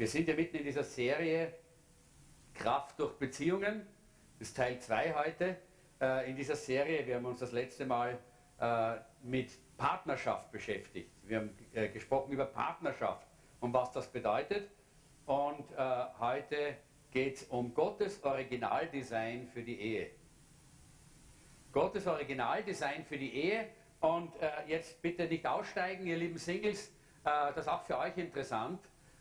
Wir sind ja mitten in dieser Serie Kraft durch Beziehungen. Das ist Teil 2 heute äh, in dieser Serie. Wir haben uns das letzte Mal äh, mit Partnerschaft beschäftigt. Wir haben äh, gesprochen über Partnerschaft und was das bedeutet. Und äh, heute geht es um Gottes Originaldesign für die Ehe. Gottes Originaldesign für die Ehe. Und äh, jetzt bitte nicht aussteigen, ihr lieben Singles. Äh, das ist auch für euch interessant.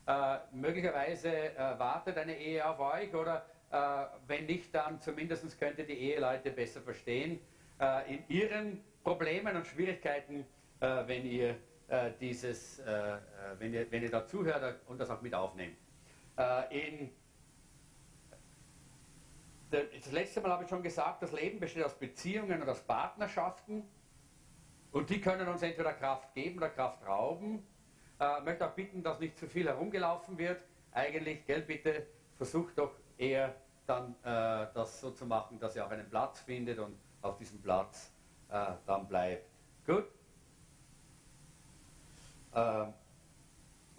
Äh, möglicherweise äh, wartet eine Ehe auf euch oder äh, wenn nicht, dann zumindest könnt ihr die Eheleute besser verstehen in ihren Problemen und Schwierigkeiten, wenn ihr dieses, wenn ihr, wenn ihr da zuhört und das auch mit aufnehmt. in das letzte Mal habe ich schon gesagt, das Leben besteht aus Beziehungen und aus Partnerschaften. Und die können uns entweder Kraft geben oder Kraft rauben. Äh, möchte auch bitten, dass nicht zu viel herumgelaufen wird. Eigentlich, gell, bitte versucht doch eher dann äh, das so zu machen, dass ihr auch einen Platz findet und auf diesem Platz äh, dann bleibt. Gut? Äh,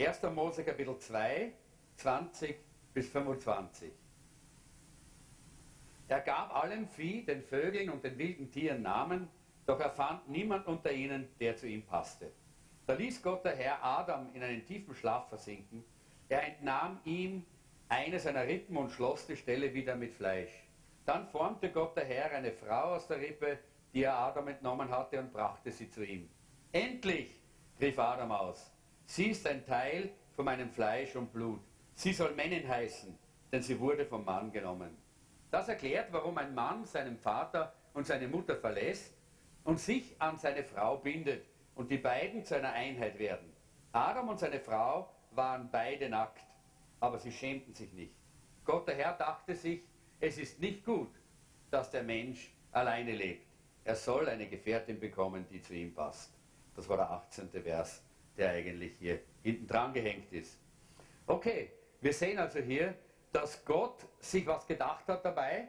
1. Mose Kapitel 2, 20 bis 25. Er gab allem Vieh, den Vögeln und den wilden Tieren Namen, doch er fand niemand unter ihnen, der zu ihm passte. Da ließ Gott der Herr Adam in einen tiefen Schlaf versinken. Er entnahm ihm eine seiner Rippen und schloss die Stelle wieder mit Fleisch. Dann formte Gott der Herr eine Frau aus der Rippe, die er Adam entnommen hatte, und brachte sie zu ihm. Endlich, rief Adam aus, sie ist ein Teil von meinem Fleisch und Blut. Sie soll Männin heißen, denn sie wurde vom Mann genommen. Das erklärt, warum ein Mann seinen Vater und seine Mutter verlässt und sich an seine Frau bindet und die beiden zu einer Einheit werden. Adam und seine Frau waren beide nackt, aber sie schämten sich nicht. Gott der Herr dachte sich, es ist nicht gut, dass der Mensch alleine lebt. Er soll eine Gefährtin bekommen, die zu ihm passt. Das war der 18. Vers, der eigentlich hier hinten dran gehängt ist. Okay, wir sehen also hier, dass Gott sich was gedacht hat dabei,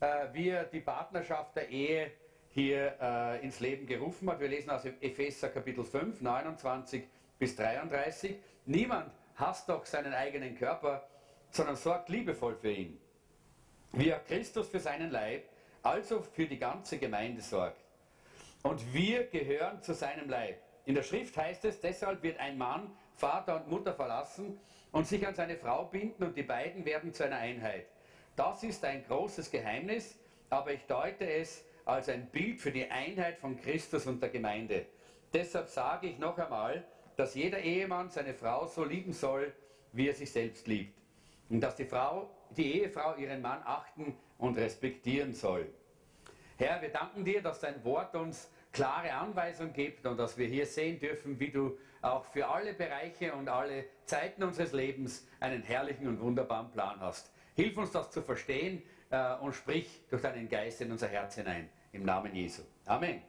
äh, wie er die Partnerschaft der Ehe hier äh, ins Leben gerufen hat. Wir lesen aus Epheser Kapitel 5, 29 bis 33. Niemand hasst doch seinen eigenen Körper, sondern sorgt liebevoll für ihn. Wie er Christus für seinen Leib, also für die ganze Gemeinde sorgt. Und wir gehören zu seinem Leib. In der Schrift heißt es, deshalb wird ein Mann Vater und Mutter verlassen und sich an seine Frau binden und die beiden werden zu einer Einheit. Das ist ein großes Geheimnis, aber ich deute es als ein Bild für die Einheit von Christus und der Gemeinde. Deshalb sage ich noch einmal, dass jeder Ehemann seine Frau so lieben soll, wie er sich selbst liebt. Und dass die, Frau, die Ehefrau ihren Mann achten und respektieren soll. Herr, wir danken dir, dass dein Wort uns klare Anweisung gibt und dass wir hier sehen dürfen, wie du auch für alle Bereiche und alle Zeiten unseres Lebens einen herrlichen und wunderbaren Plan hast. Hilf uns das zu verstehen äh, und sprich durch deinen Geist in unser Herz hinein. Im Namen Jesu. Amen.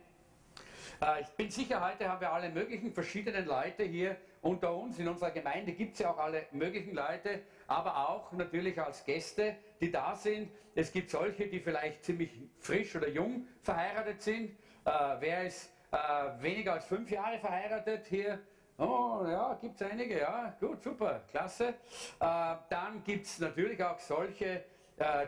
Äh, ich bin sicher, heute haben wir alle möglichen verschiedenen Leute hier unter uns. In unserer Gemeinde gibt es ja auch alle möglichen Leute, aber auch natürlich als Gäste, die da sind. Es gibt solche, die vielleicht ziemlich frisch oder jung verheiratet sind. Äh, wer ist äh, weniger als fünf Jahre verheiratet hier? Oh, ja, gibt es einige, ja, gut, super, klasse. Äh, dann gibt es natürlich auch solche,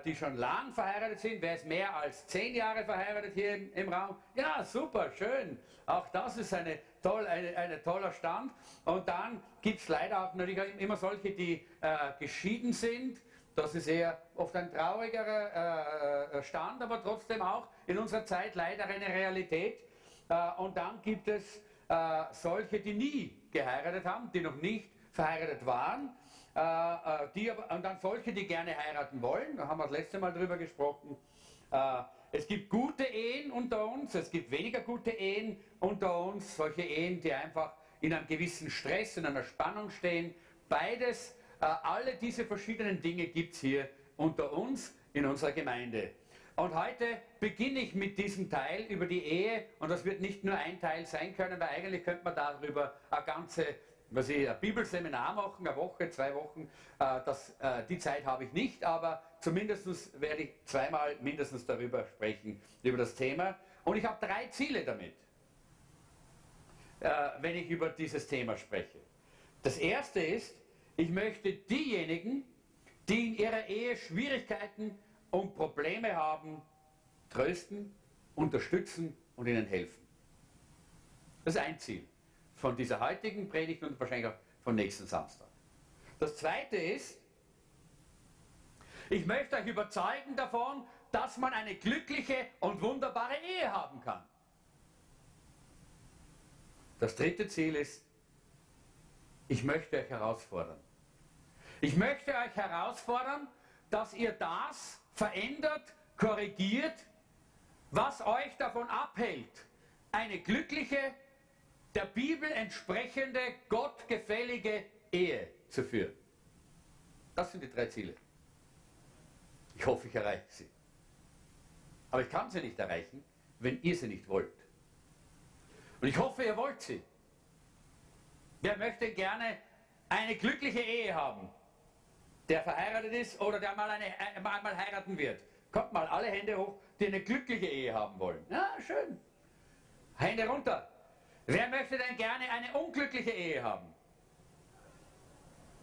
die schon lang verheiratet sind. Wer ist mehr als zehn Jahre verheiratet hier im, im Raum? Ja, super, schön. Auch das ist eine, toll, eine, eine toller Stand. Und dann gibt es leider auch natürlich immer solche, die äh, geschieden sind. Das ist eher oft ein traurigerer äh, äh, Stand, aber trotzdem auch in unserer Zeit leider eine Realität. Äh, und dann gibt es äh, solche, die nie geheiratet haben, die noch nicht verheiratet waren, äh, äh, die, und dann solche, die gerne heiraten wollen, da haben wir das letzte Mal drüber gesprochen. Äh, es gibt gute Ehen unter uns, es gibt weniger gute Ehen unter uns, solche Ehen, die einfach in einem gewissen Stress, in einer Spannung stehen. Beides, äh, alle diese verschiedenen Dinge gibt es hier unter uns in unserer Gemeinde. Und heute beginne ich mit diesem Teil über die Ehe und das wird nicht nur ein Teil sein können, weil eigentlich könnte man darüber eine ganze was ich, ein Bibelseminar machen, eine Woche, zwei Wochen, äh, das, äh, die Zeit habe ich nicht, aber zumindest werde ich zweimal mindestens darüber sprechen, über das Thema. Und ich habe drei Ziele damit, äh, wenn ich über dieses Thema spreche. Das erste ist, Ich möchte diejenigen, die in ihrer Ehe Schwierigkeiten und Probleme haben, trösten, unterstützen und ihnen helfen. Das ist ein Ziel von dieser heutigen Predigt und wahrscheinlich auch vom nächsten Samstag. Das zweite ist, ich möchte euch überzeugen davon, dass man eine glückliche und wunderbare Ehe haben kann. Das dritte Ziel ist, ich möchte euch herausfordern. Ich möchte euch herausfordern, dass ihr das verändert, korrigiert, was euch davon abhält, eine glückliche, der Bibel entsprechende, gottgefällige Ehe zu führen. Das sind die drei Ziele. Ich hoffe, ich erreiche sie. Aber ich kann sie nicht erreichen, wenn ihr sie nicht wollt. Und ich hoffe, ihr wollt sie. Wer möchte gerne eine glückliche Ehe haben? Der verheiratet ist oder der mal, eine, äh, mal, heiraten wird. Kommt mal alle Hände hoch, die eine glückliche Ehe haben wollen. Ja, schön. Hände runter. Wer möchte denn gerne eine unglückliche Ehe haben?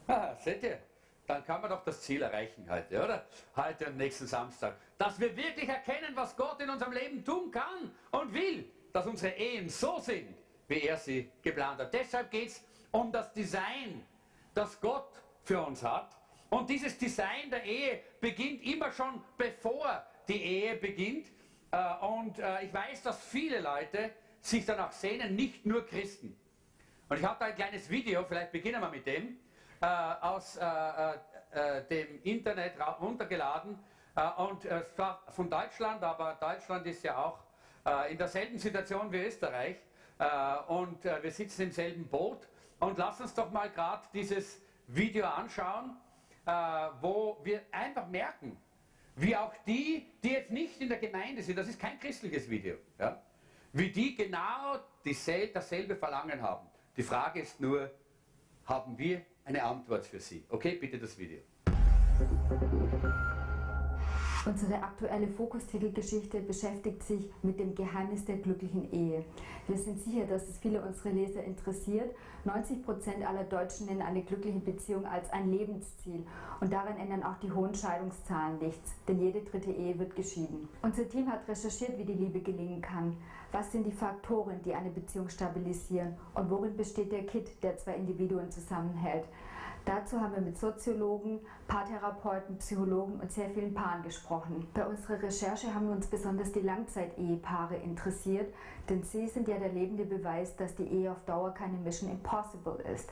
Ah, seht ihr? Dann kann man doch das Ziel erreichen heute, oder? Heute und nächsten Samstag. Dass wir wirklich erkennen, was Gott in unserem Leben tun kann und will. Dass unsere Ehen so sind, wie er sie geplant hat. Deshalb geht es um das Design, das Gott für uns hat. Und dieses Design der Ehe beginnt immer schon bevor die Ehe beginnt. Äh, und äh, ich weiß, dass viele Leute sich danach sehnen, nicht nur Christen. Und ich habe da ein kleines Video, vielleicht beginnen wir mit dem, äh, aus dem Internet runtergeladen. und zwar von Deutschland, aber Deutschland ist ja auch in derselben Situation wie Österreich. und wir sitzen im selben Boot. Und lass uns doch mal gerade dieses Video anschauen, wo wir einfach merken, wie auch die, die jetzt nicht in der Gemeinde sind, das ist kein christliches Video, ja, wie die genau dasselbe Verlangen haben. Die Frage ist nur, haben wir eine Antwort für sie? Okay, bitte das Video. Unsere aktuelle Fokustitelgeschichte beschäftigt sich mit dem Geheimnis der glücklichen Ehe. Wir sind sicher, dass es viele unserer Leser interessiert. 90 Prozent aller Deutschen nennen eine glückliche Beziehung als ein Lebensziel. Und daran ändern auch die hohen Scheidungszahlen nichts, denn jede dritte Ehe wird geschieden. Unser Team hat recherchiert, wie die Liebe gelingen kann. Was sind die Faktoren, die eine Beziehung stabilisieren? Und worin besteht der Kit, der zwei Individuen zusammenhält? Dazu haben wir mit Soziologen, Paartherapeuten, Psychologen und sehr vielen Paaren gesprochen. Bei unserer Recherche haben wir uns besonders die Langzeit-Ehepaare interessiert, denn sie sind ja der lebende Beweis, dass die Ehe auf Dauer keine Mission Impossible ist.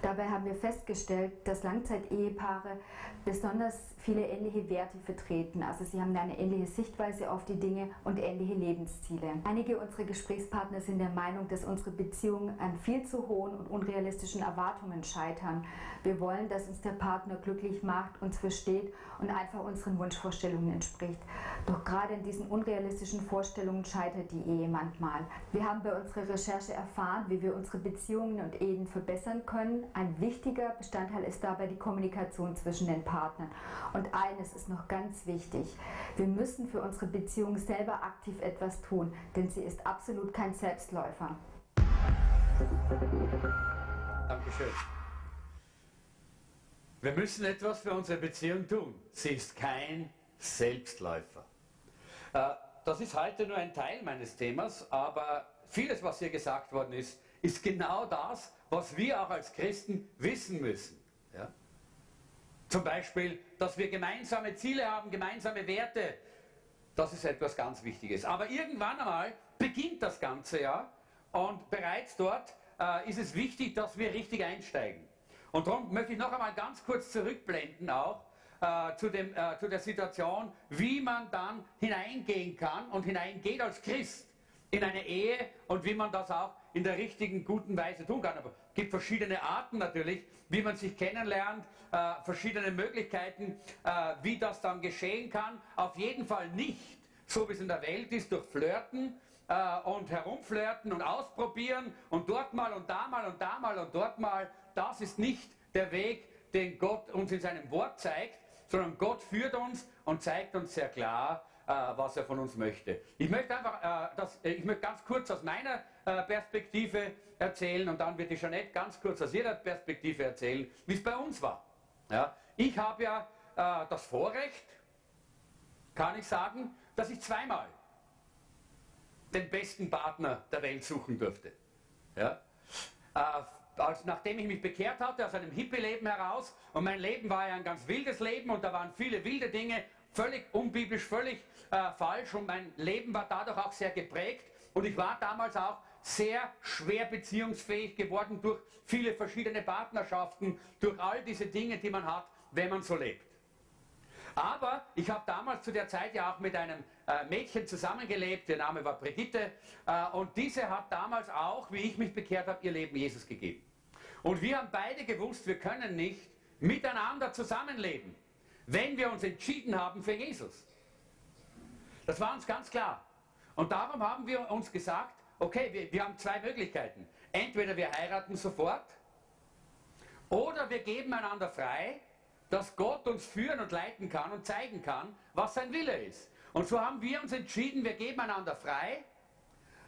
Dabei haben wir festgestellt, dass Langzeit-Ehepaare besonders viele ähnliche Werte vertreten. Also sie haben eine ähnliche Sichtweise auf die Dinge und ähnliche Lebensziele. Einige unserer Gesprächspartner sind der Meinung, dass unsere Beziehungen an viel zu hohen und unrealistischen Erwartungen scheitern. Wir wollen, dass uns der Partner glücklich macht, uns versteht und einfach unseren Wunschvorstellungen entspricht. Doch gerade in diesen unrealistischen Vorstellungen scheitert die Ehe manchmal. Wir haben bei unserer Recherche erfahren, wie wir unsere Beziehungen und Ehen verbessern können. Ein wichtiger Bestandteil ist dabei die Kommunikation zwischen den Partnern. Und eines ist noch ganz wichtig. Wir müssen für unsere Beziehung selber aktiv etwas tun, denn sie ist absolut kein Selbstläufer. Dankeschön. Wir müssen etwas für unsere Beziehung tun. Sie ist kein Selbstläufer. Äh, das ist heute nur ein Teil meines Themas, aber vieles, was hier gesagt worden ist, ist genau das, was wir auch als Christen wissen müssen. Ja? Zum Beispiel, dass wir gemeinsame Ziele haben, gemeinsame Werte. Das ist etwas ganz Wichtiges. Aber irgendwann einmal beginnt das Ganze ja und bereits dort äh, ist es wichtig, dass wir richtig einsteigen. Und darum möchte ich noch einmal ganz kurz zurückblenden auch äh, zu, dem, äh, zu der Situation, wie man dann hineingehen kann und hineingeht als Christ in eine Ehe und wie man das auch in der richtigen, guten Weise tun kann. Aber es gibt verschiedene Arten natürlich, wie man sich kennenlernt, äh, verschiedene Möglichkeiten, äh, wie das dann geschehen kann. Auf jeden Fall nicht, so wie es in der Welt ist, durch Flirten äh, und herumflirten und ausprobieren und dort mal und da mal und da mal und dort mal, das ist nicht der Weg, den Gott uns in seinem Wort zeigt, sondern Gott führt uns und zeigt uns sehr klar, was er von uns möchte. Ich möchte einfach, das, ich möchte ganz kurz aus meiner Perspektive erzählen und dann wird die Jeanette ganz kurz aus ihrer Perspektive erzählen, wie es bei uns war. Ja, ich habe ja das Vorrecht, kann ich sagen, dass ich zweimal den besten Partner der Welt suchen durfte. Ja? Als, nachdem ich mich bekehrt hatte aus einem Hippie-Leben heraus, und mein Leben war ja ein ganz wildes Leben und da waren viele wilde Dinge, völlig unbiblisch, völlig äh, falsch und mein Leben war dadurch auch sehr geprägt und ich war damals auch sehr schwer beziehungsfähig geworden durch viele verschiedene Partnerschaften, durch all diese Dinge, die man hat, wenn man so lebt. Aber ich habe damals zu der Zeit ja auch mit einem äh, Mädchen zusammengelebt, ihr Name war Brigitte, äh, und diese hat damals auch, wie ich mich bekehrt habe, ihr Leben Jesus gegeben. Und wir haben beide gewusst, wir können nicht miteinander zusammenleben, wenn wir uns entschieden haben für Jesus. Das war uns ganz klar. Und darum haben wir uns gesagt, okay, wir, wir haben zwei Möglichkeiten. Entweder wir heiraten sofort oder wir geben einander frei dass Gott uns führen und leiten kann und zeigen kann, was sein Wille ist. Und so haben wir uns entschieden, wir geben einander frei.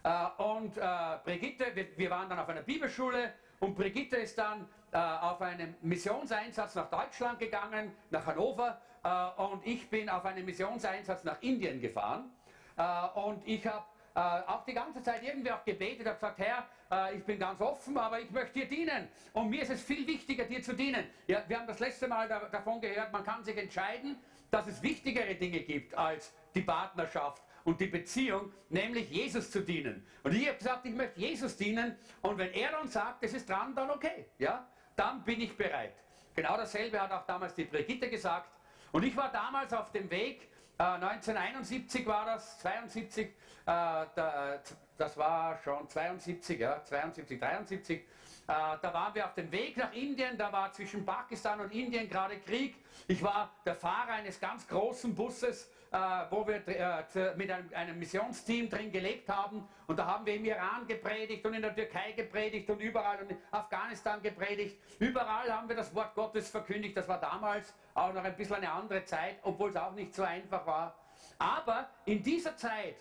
Äh, und äh, Brigitte, wir, wir, waren dann auf einer Bibelschule und Brigitte ist dann äh, auf einen Missionseinsatz nach Deutschland gegangen, nach Hannover. Äh, und ich bin auf einen Missionseinsatz nach Indien gefahren. Äh, und ich habe äh, auch die ganze Zeit irgendwie auch gebetet, habe gesagt, Herr, äh, ich bin ganz offen, aber ich möchte dir dienen. Und mir ist es viel wichtiger, dir zu dienen. Ja, wir haben das letzte Mal da, davon gehört, man kann sich entscheiden, dass es wichtigere Dinge gibt als die Partnerschaft und die Beziehung, nämlich Jesus zu dienen. Und ich habe gesagt, ich möchte Jesus dienen und wenn er dann sagt, es ist dran, dann okay, ja, dann bin ich bereit. Genau dasselbe hat auch damals die Brigitte gesagt. Und ich war damals auf dem Weg, äh, 1971 war das, 72, äh, da, das war schon 72, ja, 72, 73. Äh, da waren wir auf dem Weg nach Indien, da war zwischen Pakistan und Indien gerade Krieg. Ich war der Fahrer eines ganz großen Busses, äh, wo wir äh, mit einem, einem, Missionsteam drin gelebt haben. Und da haben wir im Iran gepredigt und in der Türkei gepredigt und überall und in Afghanistan gepredigt. Überall haben wir das Wort Gottes verkündigt. Das war damals auch noch ein bisschen eine andere Zeit, obwohl es auch nicht so einfach war. Aber in dieser Zeit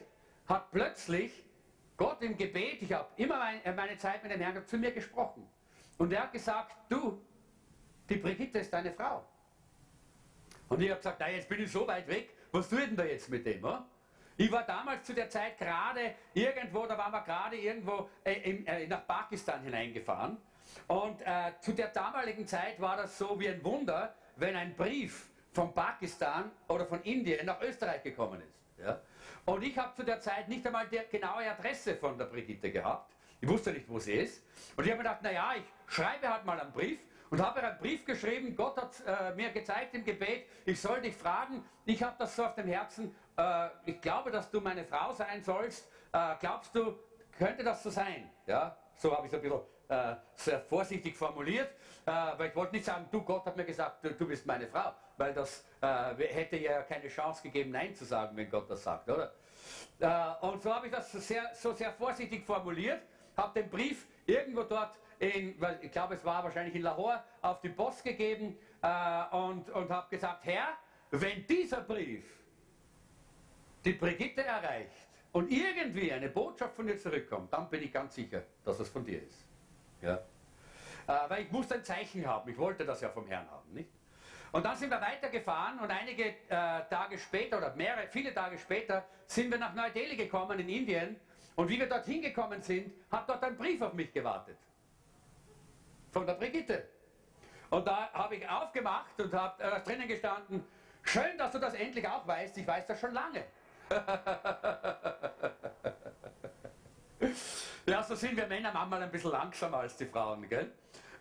hat plötzlich Gott im Gebet, ich habe immer meine, äh, meine Zeit mit dem Herrn zu mir gesprochen. Und er hat gesagt, du, die Brigitte ist deine Frau. Und ich habe gesagt, na, jetzt bin ich so weit weg, was ich denn da jetzt mit dem? Oder? Ich war damals zu der Zeit gerade irgendwo, da waren wir gerade irgendwo äh, in, äh, nach Pakistan hineingefahren. Und äh, zu der damaligen Zeit war das so wie ein Wunder, wenn ein Brief von Pakistan oder von Indien nach Österreich gekommen ist. Ja? Und ich habe zu der Zeit nicht einmal die genaue Adresse von der Brigitte gehabt. Ich wusste nicht, wo sie ist. Und ich habe mir gedacht, naja, ich schreibe halt mal einen Brief und habe einen Brief geschrieben. Gott hat äh, mir gezeigt im Gebet, ich soll dich fragen. Ich habe das so auf dem Herzen. Äh, ich glaube, dass du meine Frau sein sollst. Äh, glaubst du, könnte das so sein? Ja, so habe ich es ein bisschen äh, sehr vorsichtig formuliert, äh, weil ich wollte nicht sagen, du Gott hat mir gesagt, du, du bist meine Frau, weil das äh, hätte ja keine Chance gegeben, Nein zu sagen, wenn Gott das sagt, oder? Und so habe ich das sehr, so sehr vorsichtig formuliert, habe den Brief irgendwo dort in, ich glaube es war wahrscheinlich in Lahore, auf die Post gegeben äh, und, und habe gesagt, Herr, wenn dieser Brief die Brigitte erreicht und irgendwie eine Botschaft von dir zurückkommt, dann bin ich ganz sicher, dass es von dir ist. Ja. Äh, weil ich musste ein Zeichen haben. Ich wollte das ja vom Herrn haben. Nicht? Und dann sind wir weitergefahren und einige äh, Tage später oder mehrere, viele Tage später sind wir nach Neu-Delhi gekommen in Indien. Und wie wir dorthin gekommen sind, hat dort ein Brief auf mich gewartet. Von der Brigitte. Und da habe ich aufgemacht und habe äh, drinnen gestanden, schön, dass du das endlich auch weißt, ich weiß das schon lange. Ja, so sind wir Männer manchmal ein bisschen langsamer als die Frauen, gell?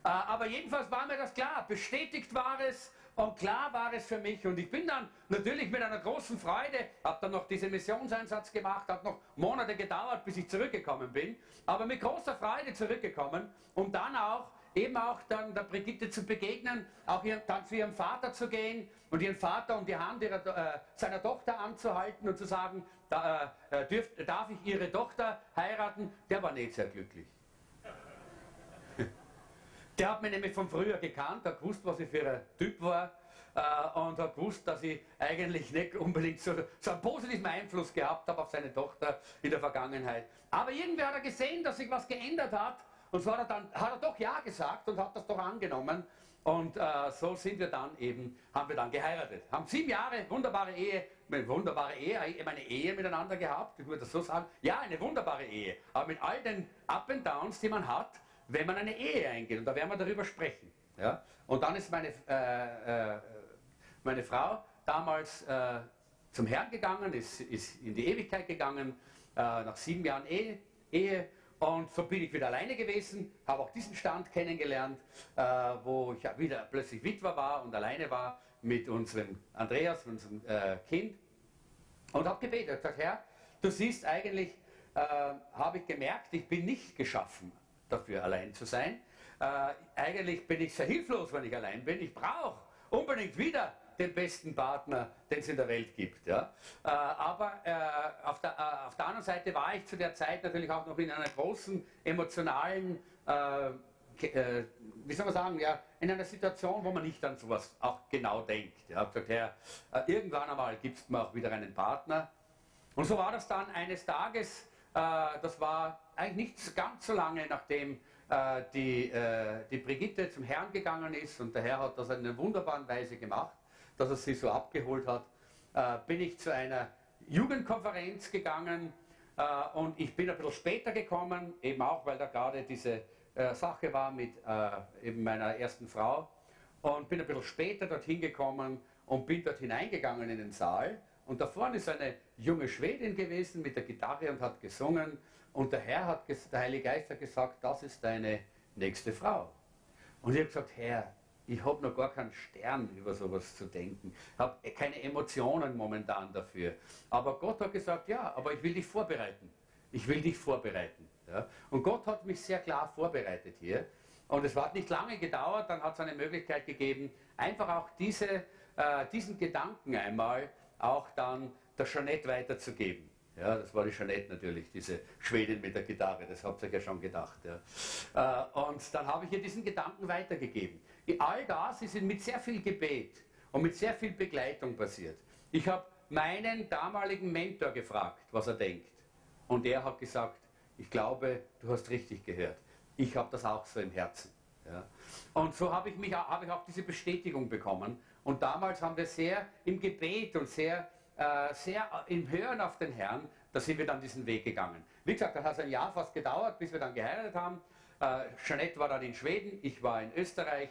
Äh, aber jedenfalls war mir das klar. Bestätigt war es und klar war es für mich. Und ich bin dann natürlich mit einer großen Freude, habe dann noch diesen Missionseinsatz gemacht, hat noch Monate gedauert, bis ich zurückgekommen bin, aber mit großer Freude zurückgekommen, um dann auch eben auch dann der Brigitte zu begegnen, auch ihr, dann zu ihrem Vater zu gehen und ihren Vater um die Hand ihrer, äh, seiner Tochter anzuhalten und zu sagen, da, äh, dürf, darf ich ihre Tochter heiraten? Der war nicht sehr glücklich. Der hat mich nämlich von früher gekannt, hat gewusst, was ich für ein Typ war. äh, und hat gewusst, dass ich eigentlich nicht unbedingt so, so einen positiven Einfluss gehabt habe auf seine Tochter in der Vergangenheit. Aber irgendwie hat er gesehen, dass sich was geändert hat und so hat er dann hat er doch Ja gesagt und hat das doch angenommen. Und äh, so sind wir dann eben, haben wir dann geheiratet. Haben sieben Jahre, wunderbare Ehe, eine wunderbare Ehe, eine Ehe miteinander gehabt, ich würde das so sagen. Ja, eine wunderbare Ehe. Aber mit all den Up and Downs, die man hat, wenn man eine Ehe eingeht. Und da werden wir darüber sprechen. Ja? Und dann ist meine, äh, äh, meine Frau damals äh, zum Herrn gegangen, ist, ist in die Ewigkeit gegangen, äh, nach sieben Jahren Ehe, Ehe und so bin ich wieder alleine gewesen, habe auch diesen Stand kennengelernt, äh, wo ich wieder plötzlich Witwer war und alleine war mit unserem Andreas, unserem äh, Kind. Und habe gebetet, gesagt, Herr, du siehst eigentlich, äh, habe ich gemerkt, ich bin nicht geschaffen dafür, allein zu sein. Äh, eigentlich bin ich sehr hilflos, wenn ich allein bin. Ich brauche unbedingt wieder den besten Partner, den es in der Welt gibt. Ja? Äh, aber äh, auf, der, äh, auf, der, anderen Seite war ich zu der Zeit natürlich auch noch in einer großen emotionalen, äh, äh, wie soll man sagen, ja, in einer Situation, wo man nicht an sowas auch genau denkt. Ich habe gesagt, äh, irgendwann einmal gibt es mir auch wieder einen Partner. Und so war das dann eines Tages, das war eigentlich nicht ganz so lange, nachdem die, die Brigitte zum Herrn gegangen ist und der Herr hat das in einer wunderbaren Weise gemacht dass er sie so abgeholt hat, äh, bin ich zu einer Jugendkonferenz gegangen äh, und ich bin ein bisschen später gekommen, eben auch, weil da gerade diese äh, Sache war mit äh, eben meiner ersten Frau und bin ein bisschen später dorthin gekommen und bin dort hineingegangen in den Saal und da vorne ist eine junge Schwedin gewesen mit der Gitarre und hat gesungen und der Herr hat, der Heilige Geist hat gesagt, das ist deine nächste Frau. Und ich habe gesagt, Herr, ich habe noch gar keinen Stern, über sowas zu denken. Ich habe keine Emotionen momentan dafür. Aber Gott hat gesagt, ja, aber ich will dich vorbereiten. Ich will dich vorbereiten. Ja? Und Gott hat mich sehr klar vorbereitet hier. Und es hat nicht lange gedauert, dann hat es eine Möglichkeit gegeben, einfach auch diese, äh, diesen Gedanken einmal auch dann der Jeanette weiterzugeben. Ja, das war die Jeanette natürlich, diese Schwedin mit der Gitarre, das habt ihr ja schon gedacht. Ja. Äh, und dann habe ich ihr diesen Gedanken weitergegeben. All das ist mit sehr viel Gebet und mit sehr viel Begleitung passiert. Ich habe meinen damaligen Mentor gefragt, was er denkt. Und er hat gesagt, ich glaube, du hast richtig gehört. Ich habe das auch so im Herzen. Ja. Und so habe ich, mich, hab ich auch diese Bestätigung bekommen. Und damals haben wir sehr im Gebet und sehr, äh, sehr im Hören auf den Herrn, da sind wir dann diesen Weg gegangen. Wie gesagt, das hat ein Jahr fast gedauert, bis wir dann geheiratet haben. Äh, Jeanette war dann in Schweden, ich war in Österreich.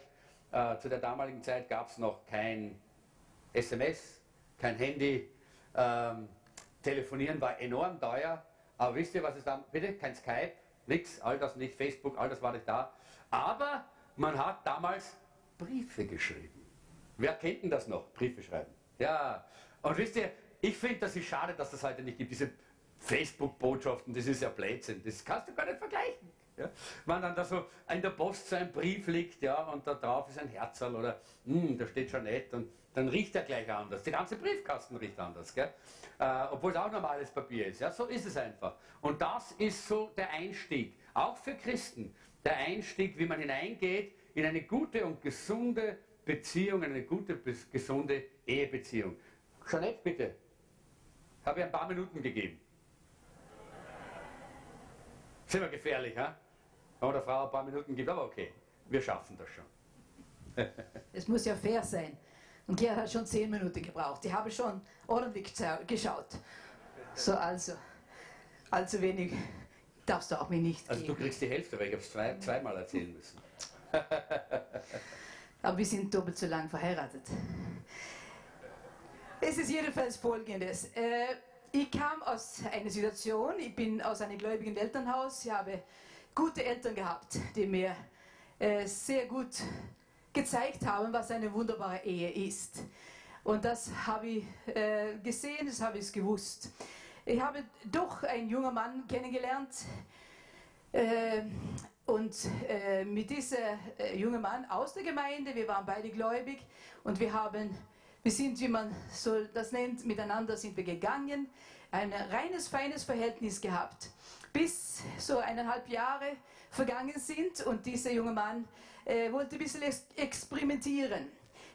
Äh, zu der damaligen Zeit gab es noch kein SMS, kein Handy. Ähm, telefonieren war enorm teuer. Aber wisst ihr, was es dann, bitte, kein Skype, nichts, all das nicht, Facebook, all das war nicht da. Aber man hat damals Briefe geschrieben. Wer kennt denn das noch? Briefe schreiben. Ja. Und wisst ihr, ich finde, das ist schade, dass das heute nicht gibt. Diese Facebook-Botschaften, das ist ja Blödsinn. Das kannst du gar nicht vergleichen. Ja? Wenn dann da so in der Post so ein Brief liegt ja, und da drauf ist ein Herzl oder hm, da steht schon nett und dann riecht er gleich anders. Der ganze Briefkasten riecht anders, gell? Äh, obwohl es auch normales Papier ist. Ja? So ist es einfach. Und das ist so der Einstieg, auch für Christen, der Einstieg, wie man hineingeht in eine gute und gesunde Beziehung, eine gute, gesunde Ehebeziehung. Jeanette, bitte. Habe ich ein paar Minuten gegeben. Sind wir gefährlich, ha? Wenn man der Frau ein paar Minuten gibt, aber okay, wir schaffen das schon. es muss ja fair sein. Und Gerhard hat schon zehn Minuten gebraucht. Ich habe schon ordentlich geschaut. So, also, allzu wenig darfst du auch mir nicht Also geben. du kriegst die Hälfte, weil ich habe es zwei, zweimal erzählen müssen. Aber wir sind doppelt so lang verheiratet. Es ist jedenfalls folgendes. Äh, ich kam aus einer Situation, ich bin aus einem gläubigen Elternhaus, ich habe gute Eltern gehabt, die mir äh, sehr gut gezeigt haben, was eine wunderbare Ehe ist. Und das habe ich äh, gesehen, das habe ich gewusst. Ich habe doch einen jungen Mann kennengelernt äh, und äh, mit diesem äh, jungen Mann aus der Gemeinde, wir waren beide gläubig und wir haben wir sind, wie man so das nennt, miteinander sind wir gegangen, ein reines, feines Verhältnis gehabt, bis so eineinhalb Jahre vergangen sind und dieser junge Mann äh, wollte ein bisschen experimentieren.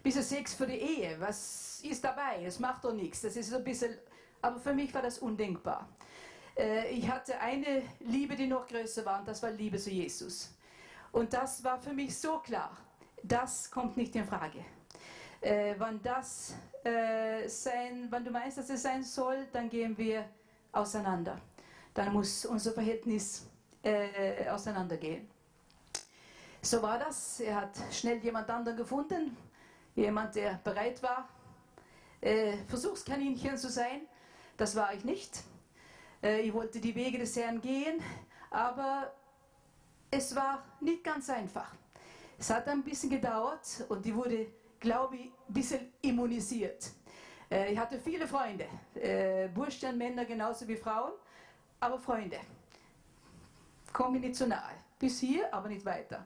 bisschen Sex für die Ehe. Was ist dabei? Es macht doch nichts. Das ist so ein bisschen, aber für mich war das undenkbar. Äh, ich hatte eine Liebe, die noch größer war, und das war Liebe zu Jesus. Und das war für mich so klar. Das kommt nicht in Frage. Äh, wann das äh, sein, wann du meinst, dass es sein soll, dann gehen wir auseinander. Dann muss unser Verhältnis äh, auseinandergehen. So war das. Er hat schnell jemand anderen gefunden, jemand, der bereit war, äh, Versuchskaninchen zu sein. Das war ich nicht. Äh, ich wollte die Wege des Herrn gehen, aber es war nicht ganz einfach. Es hat ein bisschen gedauert und ich wurde, glaube ich, ein bisschen immunisiert. Äh, ich hatte viele Freunde, äh, Burschen, Männer genauso wie Frauen, aber Freunde. Komme nicht zu nahe. Bis hier, aber nicht weiter.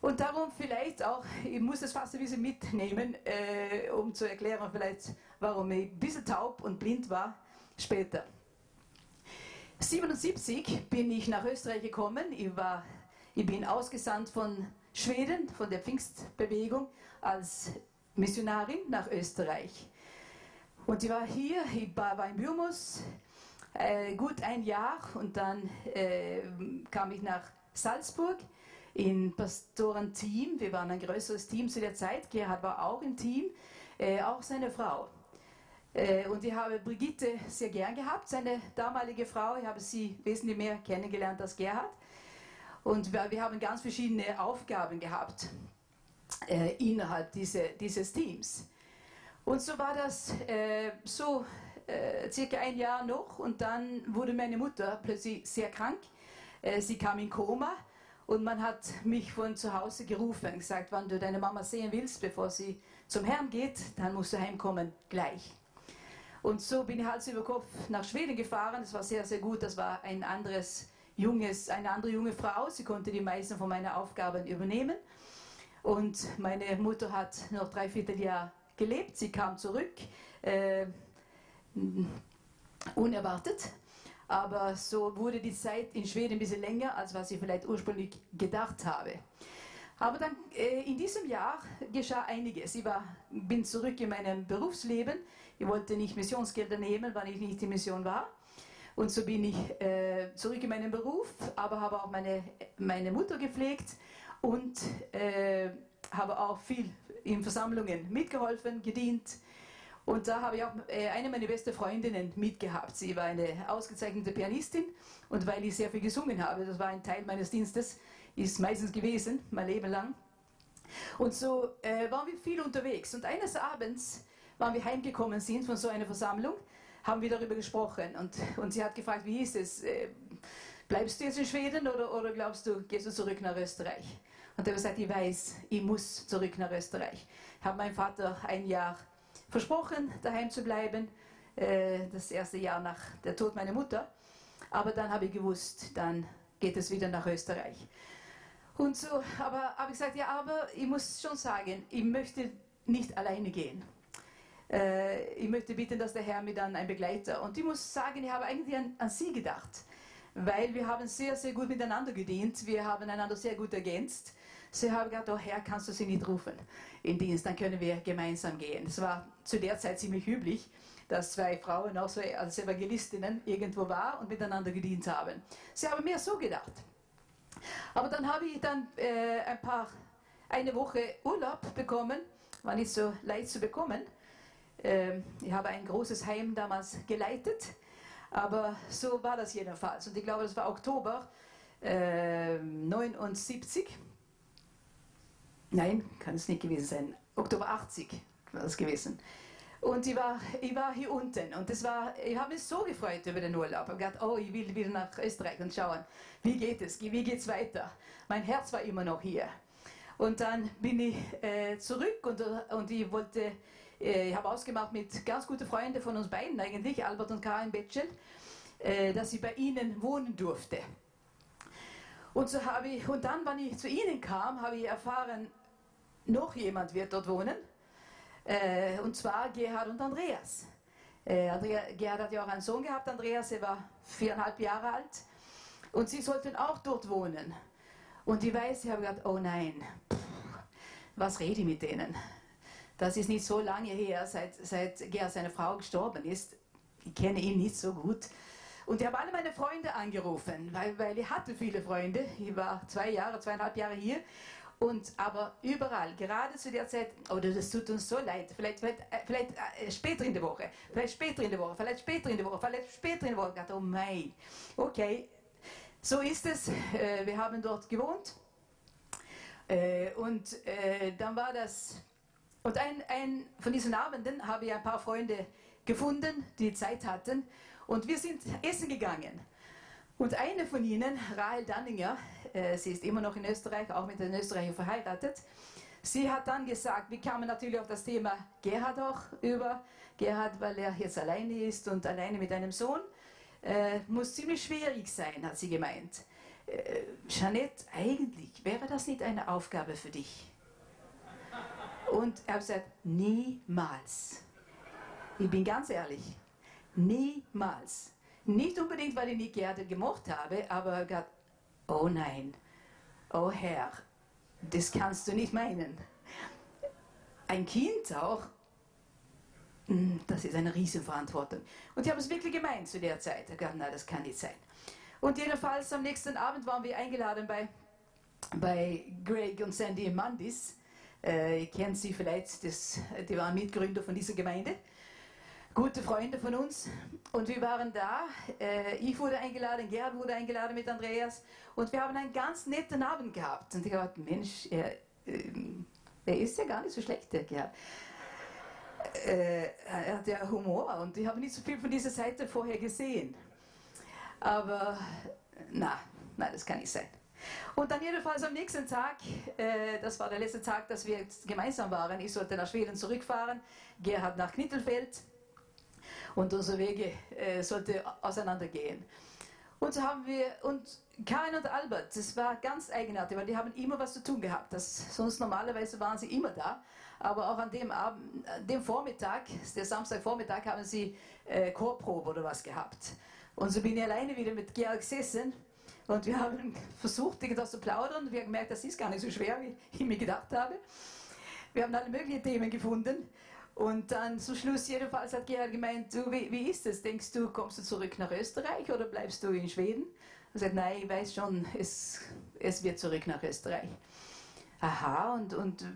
Und darum vielleicht auch, ich muss das fast ein bisschen mitnehmen, äh, um zu erklären vielleicht, warum ich ein bisschen taub und blind war später. 77 bin ich nach Österreich gekommen. Ich, war, ich bin ausgesandt von Schweden, von der Pfingstbewegung, als Missionarin nach Österreich. Und ich war hier, ich war, war in Bürmus äh, gut ein Jahr und dann äh, kam ich nach Salzburg in Pastorenteam. Wir waren ein größeres Team zu der Zeit. Gerhard war auch im Team, äh, auch seine Frau. Äh, und ich habe Brigitte sehr gern gehabt, seine damalige Frau. Ich habe sie wesentlich mehr kennengelernt als Gerhard. Und wir, wir haben ganz verschiedene Aufgaben gehabt äh, innerhalb diese, dieses Teams. Und so war das äh, so äh, circa ein Jahr noch und dann wurde meine Mutter plötzlich sehr krank. Äh, sie kam in Koma und man hat mich von zu Hause gerufen und gesagt, wenn du deine Mama sehen willst, bevor sie zum Herrn geht, dann musst du heimkommen, gleich. Und so bin ich Hals über Kopf nach Schweden gefahren. Das war sehr, sehr gut. Das war ein anderes junges, eine andere junge Frau. Sie konnte die meisten von meinen Aufgaben übernehmen. Und meine Mutter hat noch drei Vierteljahr gelebt. Sie kam zurück, äh, unerwartet. Aber so wurde die Zeit in Schweden ein bisschen länger, als was ich vielleicht ursprünglich gedacht habe. Aber dann äh, in diesem Jahr geschah einiges. Ich war, bin zurück in meinem Berufsleben. Ich wollte nicht Missionsgelder nehmen, weil ich nicht in Mission war. Und so bin ich äh, zurück in meinen Beruf, aber habe auch meine, meine Mutter gepflegt und äh, habe auch viel in Versammlungen mitgeholfen, gedient und da habe ich auch äh, eine meiner besten Freundinnen mitgehabt. Sie war eine ausgezeichnete Pianistin und weil ich sehr viel gesungen habe, das war ein Teil meines Dienstes, ist meistens gewesen, mein Leben lang. Und so äh, waren wir viel unterwegs. Und eines Abends, wann wir heimgekommen sind von so einer Versammlung, haben wir darüber gesprochen. Und, und sie hat gefragt, wie ist es? Äh, bleibst du jetzt in Schweden oder, oder glaubst du, gehst du zurück nach Österreich? Und er hat gesagt, ich weiß, ich muss zurück nach Österreich. Ich habe meinen Vater ein Jahr versprochen, daheim zu bleiben, äh, das erste Jahr nach der Tod meiner Mutter. Aber dann habe ich gewusst, dann geht es wieder nach Österreich. Und so, aber habe ich gesagt, ja, aber ich muss schon sagen, ich möchte nicht alleine gehen. Äh, ich möchte bitten, dass der Herr mir dann ein Begleiter. Und ich muss sagen, ich habe eigentlich an, an Sie gedacht, weil wir haben sehr, sehr gut miteinander gedient. Wir haben einander sehr gut ergänzt. Sie haben gesagt, oh Herr, kannst du sie nicht rufen in Dienst, dann können wir gemeinsam gehen. Es war zu der Zeit ziemlich üblich, dass zwei Frauen auch so als Evangelistinnen irgendwo waren und miteinander gedient haben. Sie haben mehr so gedacht. Aber dann habe ich dann äh, ein paar, eine Woche Urlaub bekommen, war nicht so leicht zu bekommen. Äh, ich habe ein großes Heim damals geleitet, aber so war das jedenfalls. Und ich glaube, das war Oktober äh, 79 Nein, kann es nicht gewesen sein. Oktober 80 war das gewesen. Und ich war, ich war hier unten und das war, ich habe mich so gefreut über den Urlaub. Ich habe gedacht, oh, ich will wieder nach Österreich und schauen, wie geht es, wie geht es weiter. Mein Herz war immer noch hier. Und dann bin ich äh, zurück und, und ich wollte, äh, ich habe ausgemacht mit ganz guten Freunden von uns beiden eigentlich, Albert und Karin Betschel, äh, dass ich bei ihnen wohnen durfte. Und, so ich, und dann, wenn ich zu ihnen kam, habe ich erfahren, noch jemand wird dort wohnen. Äh, und zwar Gerhard und Andreas. Äh, Andrea, Gerhard hat ja auch einen Sohn gehabt, Andreas, er war viereinhalb Jahre alt. Und sie sollten auch dort wohnen. Und ich weiß, ich habe gedacht, oh nein, pff, was rede ich mit denen? Das ist nicht so lange her, seit, seit Gerhard seine Frau gestorben ist. Ich kenne ihn nicht so gut. Und ich habe alle meine Freunde angerufen, weil, weil ich hatte viele Freunde. Ich war zwei Jahre, zweieinhalb Jahre hier. Und aber überall, gerade zu der Zeit, oder oh, das tut uns so leid, vielleicht, vielleicht, äh, vielleicht äh, später in der Woche, vielleicht später in der Woche, vielleicht später in der Woche, vielleicht später in der Woche. Oh mein, okay, so ist es. Äh, wir haben dort gewohnt. Und dann war das und ein, ein, von diesen Abenden habe ich ein paar Freunde gefunden, die Zeit hatten. Und wir sind essen gegangen. Und eine von ihnen, Rahel Danninger, äh, sie ist immer noch in Österreich, auch mit einem Österreicher verheiratet, sie hat dann gesagt, wir kamen natürlich auf das Thema Gerhard auch über. Gerhard, weil er jetzt alleine ist und alleine mit einem Sohn, äh, muss ziemlich schwierig sein, hat sie gemeint. Äh, Jeanette, eigentlich wäre das nicht eine Aufgabe für dich? Und er hat gesagt, niemals. Ich bin ganz ehrlich, niemals. Nicht unbedingt, weil ich nicht Gerda gemocht habe, aber oh nein, oh Herr, das kannst du nicht meinen. Ein Kind auch, hm, das ist eine Riesenverantwortung. Und ich habe es wirklich gemeint zu der Zeit. Ich dachte, nein, das kann nicht sein. Und jedenfalls am nächsten Abend waren wir eingeladen bei, bei Greg und Sandy Mandis äh, ihr kennt sie vielleicht, das, die waren Mitgründer von dieser Gemeinde. Gute Freunde von uns. Und wir waren da. Äh, ich wurde eingeladen, Gerhard wurde eingeladen mit Andreas. Und wir haben einen ganz netten Abend gehabt. Und ich dachte, Mensch, er, äh, er ist ja gar nicht so schlecht, der Gerhard. Äh, er hat ja Humor und ich habe nicht so viel von dieser Seite vorher gesehen. Aber na, nein, das kann nicht sein. Und dann jedenfalls am nächsten Tag, äh, das war der letzte Tag, dass wir gemeinsam waren, ich sollte nach Schweden zurückfahren, Gerhard nach Knittelfeld und unsere Wege äh, sollten auseinandergehen. Und so haben wir, und Karin und Albert, das war ganz eigenartig, weil die haben immer was zu tun gehabt. Das, sonst normalerweise waren sie immer da. Aber auch an dem, Abend, dem Vormittag, der Samstagvormittag, haben sie äh, Chorprobe oder was gehabt. Und so bin ich alleine wieder mit Georg gesessen und wir haben versucht, irgendwas zu plaudern. Wir haben gemerkt, das ist gar nicht so schwer, wie ich mir gedacht habe. Wir haben alle möglichen Themen gefunden. Und dann zum Schluss jedenfalls hat Gerhard gemeint, du, wie, wie ist es? Denkst du, kommst du zurück nach Österreich oder bleibst du in Schweden? Er sagt, nein, ich weiß schon, es, es wird zurück nach Österreich. Aha, und, und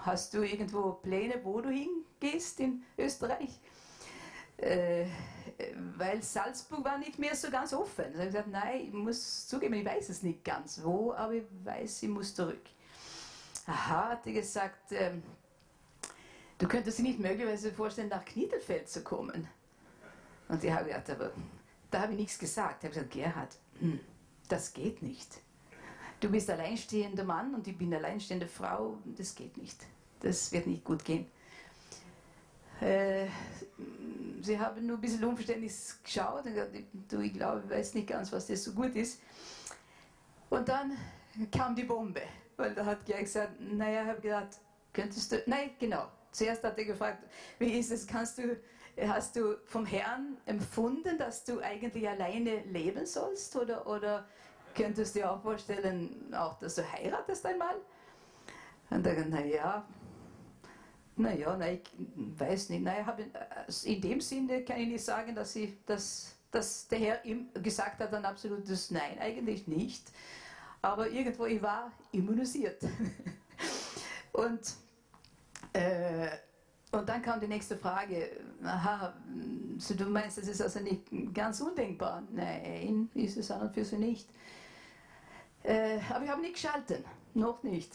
hast du irgendwo Pläne, wo du hingehst in Österreich? Äh, weil Salzburg war nicht mehr so ganz offen. Habe ich gesagt, nein, ich muss zugeben, ich weiß es nicht ganz wo, aber ich weiß, ich muss zurück. Aha, hat er gesagt, ähm, du könntest dir nicht möglicherweise vorstellen, nach Kniedelfeld zu kommen. Und ich habe gesagt, aber da habe ich nichts gesagt. Ich habe gesagt, Gerhard, hm, das geht nicht. Du bist alleinstehender Mann und ich bin alleinstehende Frau, das geht nicht. Das wird nicht gut gehen. Äh, sie haben nur ein bisschen unverständlich geschaut und gesagt, du, ich glaube, ich weiß nicht ganz, was das so gut ist. Und dann kam die Bombe, weil da hat Gerd gesagt, naja, ich habe gedacht, könntest du, nein, genau. Zuerst hat er gefragt, wie ist es, kannst du, hast du vom Herrn empfunden, dass du eigentlich alleine leben sollst oder, oder könntest du dir auch vorstellen, auch dass du heiratest einmal? Und er gesagt, naja, naja, nein, ich weiß nicht. Naja, äh, in dem Sinne kann ich nicht sagen, dass, ich, dass, dass der Herr ihm gesagt hat, ein absolutes Nein, eigentlich nicht. Aber irgendwo, ich war immunisiert. und, äh, und dann kam die nächste Frage. Aha, so du meinst, das ist also nicht ganz undenkbar? Nein, ist es an und für sich nicht. Äh, aber ich habe nicht geschalten, noch nicht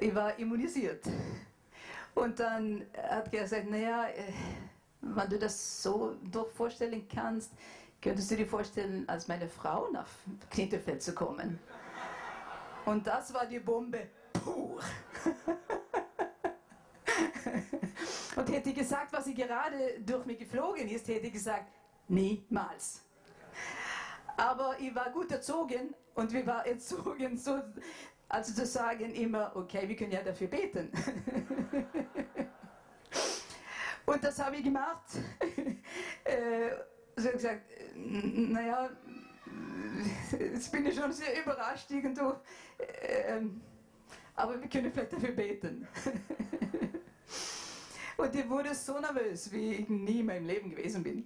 ich war immunisiert. Und dann hat er gesagt, naja, äh, wenn du das so doch vorstellen kannst, könntest du dir vorstellen, als meine Frau nach Knittelfeld zu kommen. Und das war die Bombe pur. Und hätte gesagt, was sie gerade durch mich geflogen ist, hätte ich gesagt, niemals. Aber ich war gut erzogen und wir waren erzogen so, also zu sagen immer, okay, wir können ja dafür beten. Und das habe ich gemacht. äh, so gesagt, naja, jetzt bin ich schon sehr überrascht irgendwo. Äh, aber wir können vielleicht dafür beten. und ich wurde so nervös, wie ich nie in meinem Leben gewesen bin.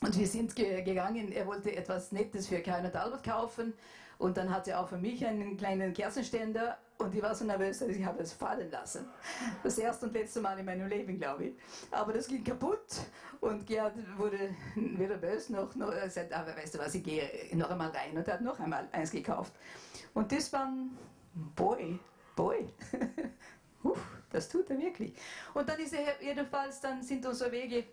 Und wir sind ge gegangen, er wollte etwas Nettes für Karin und Albert kaufen und dann hatte er auch für mich einen kleinen Kerzenständer und ich war so nervös, dass ich habe es fallen lassen. Das erste und letzte Mal in meinem Leben, glaube ich. Aber das ging kaputt und Gerhard wurde weder böse noch, noch er sagte, aber weißt du was, ich gehe noch einmal rein und er hat noch einmal eins gekauft. Und das war ein Boy, Boy. Das tut er wirklich. Und dann ist er jedenfalls, dann sind unsere Wege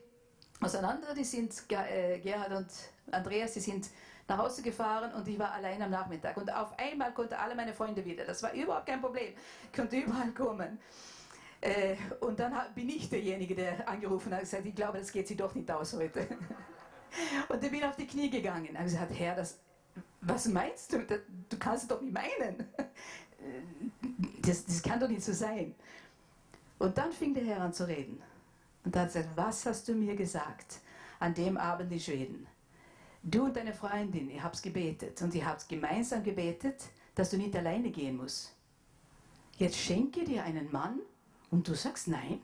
auseinander. Die sind, äh, Gerhard und Andreas, die sind nach Hause gefahren und ich war allein am Nachmittag. Und auf einmal konnten alle meine Freunde wieder. Das war überhaupt kein Problem. Ich konnte überall kommen. Äh, und dann bin ich derjenige, der angerufen hat und gesagt, ich glaube, das geht sich doch nicht aus heute. und ich bin auf die Knie gegangen und gesagt, Herr, das, was meinst du? Du kannst es doch nicht meinen. Das, das kann doch nicht so sein. Und dann fing der Herr an zu reden. Und er hat gesagt, was hast du mir gesagt an dem Abend in Schweden? Du und deine Freundin, ihr habt gebetet und ihr habt gemeinsam gebetet, dass du nicht alleine gehen musst. Jetzt schenke dir einen Mann und du sagst nein.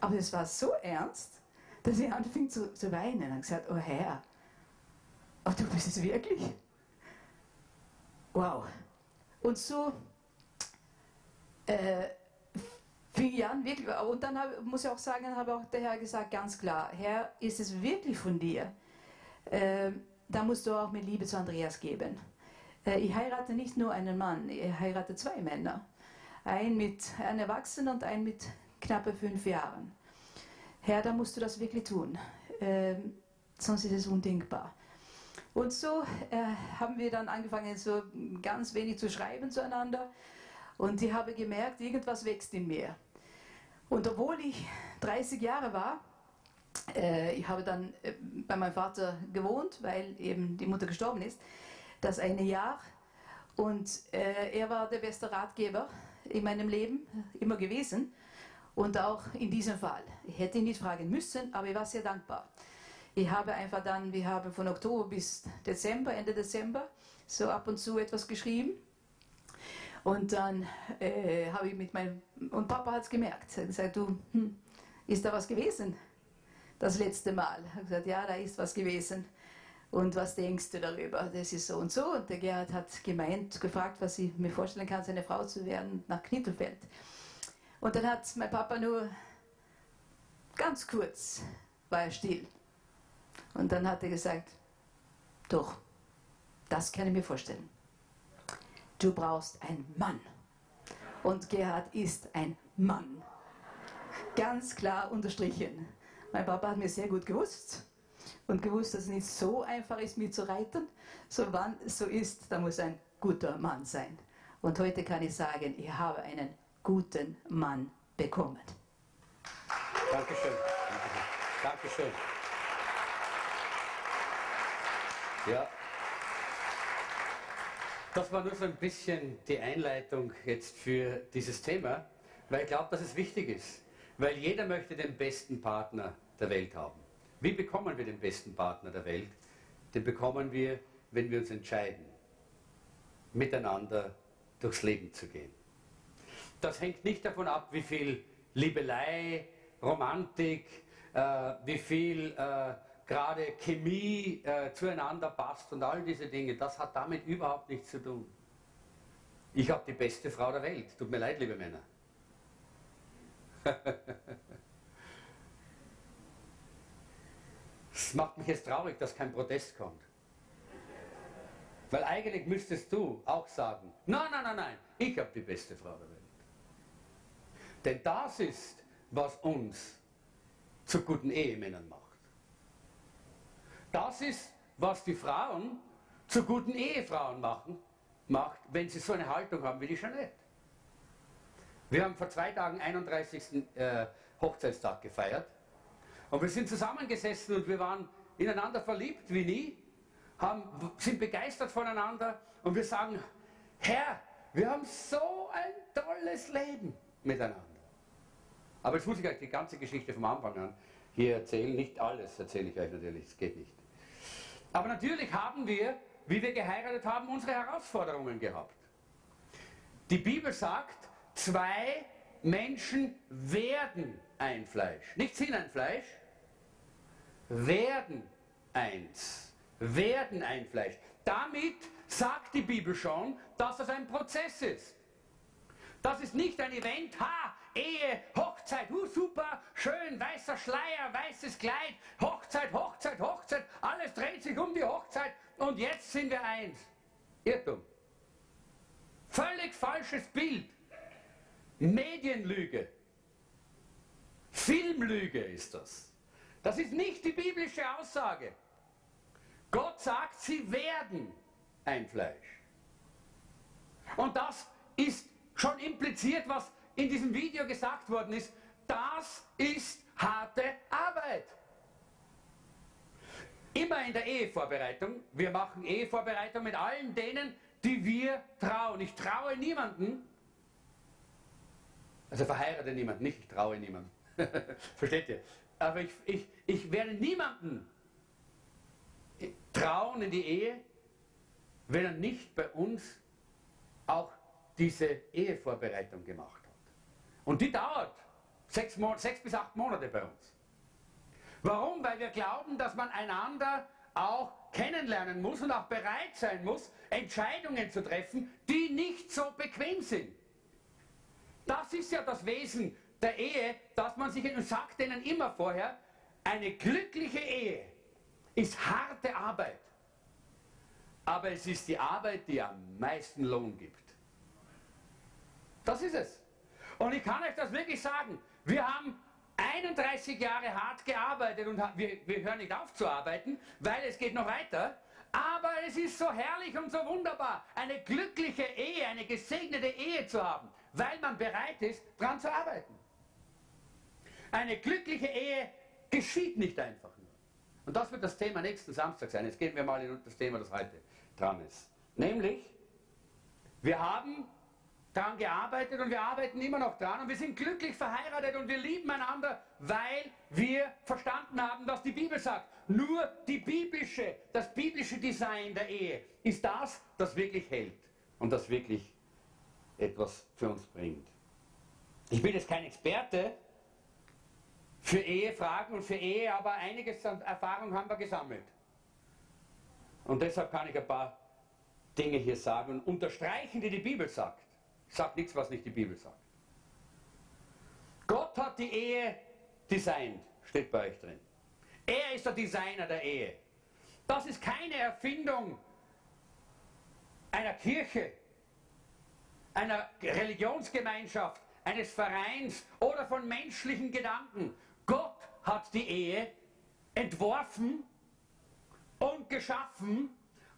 Aber es war so ernst, dass ich anfing zu, zu weinen und gesagt, oh Herr, oh, du bist es wirklich? Wow. Und so äh, fing ich an, wirklich. Und dann hab, muss ich auch sagen, habe auch der Herr gesagt, ganz klar, Herr, ist es wirklich von dir? Äh, da musst du auch mit Liebe zu Andreas geben. Äh, ich heirate nicht nur einen Mann, ich heirate zwei Männer. Ein mit einem Erwachsenen und ein mit knappe fünf Jahren. Herr, da musst du das wirklich tun. Äh, sonst ist es undenkbar. Und so äh, haben wir dann angefangen, so ganz wenig zu schreiben zueinander. Und ich habe gemerkt, irgendwas wächst in mir. Und obwohl ich 30 Jahre war, äh, ich habe dann äh, bei meinem Vater gewohnt, weil eben die Mutter gestorben ist, das eine Jahr. Und äh, er war der beste Ratgeber in meinem Leben immer gewesen. Und auch in diesem Fall. Ich hätte ihn nicht fragen müssen, aber ich war sehr dankbar. Ich habe einfach dann, wir haben von Oktober bis Dezember, Ende Dezember, so ab und zu etwas geschrieben. Und dann äh, habe ich mit meinem, und Papa hat es gemerkt, er hat gesagt, du, hm, ist da was gewesen? Das letzte Mal. Er hat gesagt, ja, da ist was gewesen. Und was denkst du darüber? Das ist so und so. Und der Gerhard hat gemeint, gefragt, was ich mir vorstellen kann, seine Frau zu werden nach Knittelfeld. Und dann hat mein Papa nur ganz kurz, war er still. Und dann hat er gesagt, doch, das kann ich mir vorstellen du brauchst einen Mann. Und Gerhard ist ein Mann. Ganz klar unterstrichen. Mein Papa hat mir sehr gut gewusst und gewusst, dass es nicht so einfach ist, mich zu reiten. So wann es so ist, da muss ein guter Mann sein. Und heute kann ich sagen, ich habe einen guten Mann bekommen. Dankeschön. Dankeschön. Ja. Das war nur so ein bisschen die Einleitung jetzt für dieses Thema, weil ich glaube, dass es wichtig ist. Weil jeder möchte den besten Partner der Welt haben. Wie bekommen wir den besten Partner der Welt? Den bekommen wir, wenn wir uns entscheiden, miteinander durchs Leben zu gehen. Das hängt nicht davon ab, wie viel Liebelei, Romantik, äh, wie viel äh, gerade Chemie äh, zueinander passt und all diese Dinge, das hat damit überhaupt nichts zu tun. Ich habe die beste Frau der Welt. Tut mir leid, liebe Männer. Es macht mich jetzt traurig, dass kein Protest kommt. Weil eigentlich müsstest du auch sagen, nein, nein, nein, nein, ich habe die beste Frau der Welt. Denn das ist, was uns zu guten Ehemännern macht. Das ist, was die Frauen zu guten Ehefrauen machen, macht, wenn sie so eine Haltung haben wie die Jeanette. Wir haben vor zwei Tagen 31. Äh, Hochzeitstag gefeiert und wir sind zusammengesessen und wir waren ineinander verliebt wie nie, haben, sind begeistert voneinander und wir sagen, Herr, wir haben so ein tolles Leben miteinander. Aber jetzt muss ich euch die ganze Geschichte vom Anfang an hier erzählen. Nicht alles erzähle ich euch natürlich, es geht nicht. Aber natürlich haben wir, wie wir geheiratet haben, unsere Herausforderungen gehabt. Die Bibel sagt, zwei Menschen werden ein Fleisch. Nicht sind ein Fleisch, werden eins. Werden ein Fleisch. Damit sagt die Bibel schon, dass das ein Prozess ist. Das ist nicht ein Event, ha, Ehe, Hochzeit, uh, super, schön, weißer Schleier, weißes Kleid, Hochzeit, Hochzeit, Hochzeit, alles dreht sich um die Hochzeit und jetzt sind wir eins. Irrtum. Völlig falsches Bild. Medienlüge. Filmlüge ist das. Das ist nicht die biblische Aussage. Gott sagt, sie werden ein Fleisch. Und das ist schon impliziert, was in diesem Video gesagt worden ist. Das ist harte Arbeit. Immer in der Ehevorbereitung. Wir machen Ehevorbereitung mit allen denen, die wir trauen. Ich traue niemanden. Also verheirate niemanden, nicht ich traue niemanden. Versteht ihr? Aber ich, ich, ich werde niemanden trauen in die Ehe, wenn er nicht bei uns auch diese Ehevorbereitung gemacht. Und die dauert sechs, sechs bis acht Monate bei uns. Warum? Weil wir glauben, dass man einander auch kennenlernen muss und auch bereit sein muss, Entscheidungen zu treffen, die nicht so bequem sind. Das ist ja das Wesen der Ehe, dass man sich, und sagt denen immer vorher, eine glückliche Ehe ist harte Arbeit. Aber es ist die Arbeit, die am meisten Lohn gibt. Das ist es. Und ich kann euch das wirklich sagen. Wir haben 31 Jahre hart gearbeitet und wir, wir hören nicht auf zu arbeiten, weil es geht noch weiter. Aber es ist so herrlich und so wunderbar, eine glückliche Ehe, eine gesegnete Ehe zu haben, weil man bereit ist, daran zu arbeiten. Eine glückliche Ehe geschieht nicht einfach nur. Und das wird das Thema nächsten Samstag sein. Jetzt gehen wir mal in das Thema, das heute dran ist. Nämlich, wir haben daran gearbeitet und wir arbeiten immer noch dran und wir sind glücklich verheiratet und wir lieben einander, weil wir verstanden haben, was die Bibel sagt. Nur die biblische, das biblische Design der Ehe ist das, das wirklich hält und das wirklich etwas für uns bringt. Ich bin jetzt kein Experte für Ehefragen und für Ehe, aber einiges an Erfahrung haben wir gesammelt. Und deshalb kann ich ein paar Dinge hier sagen und unterstreichen, die die Bibel sagt. Sagt nichts, was nicht die Bibel sagt. Gott hat die Ehe designt, steht bei euch drin. Er ist der Designer der Ehe. Das ist keine Erfindung einer Kirche, einer Religionsgemeinschaft, eines Vereins oder von menschlichen Gedanken. Gott hat die Ehe entworfen und geschaffen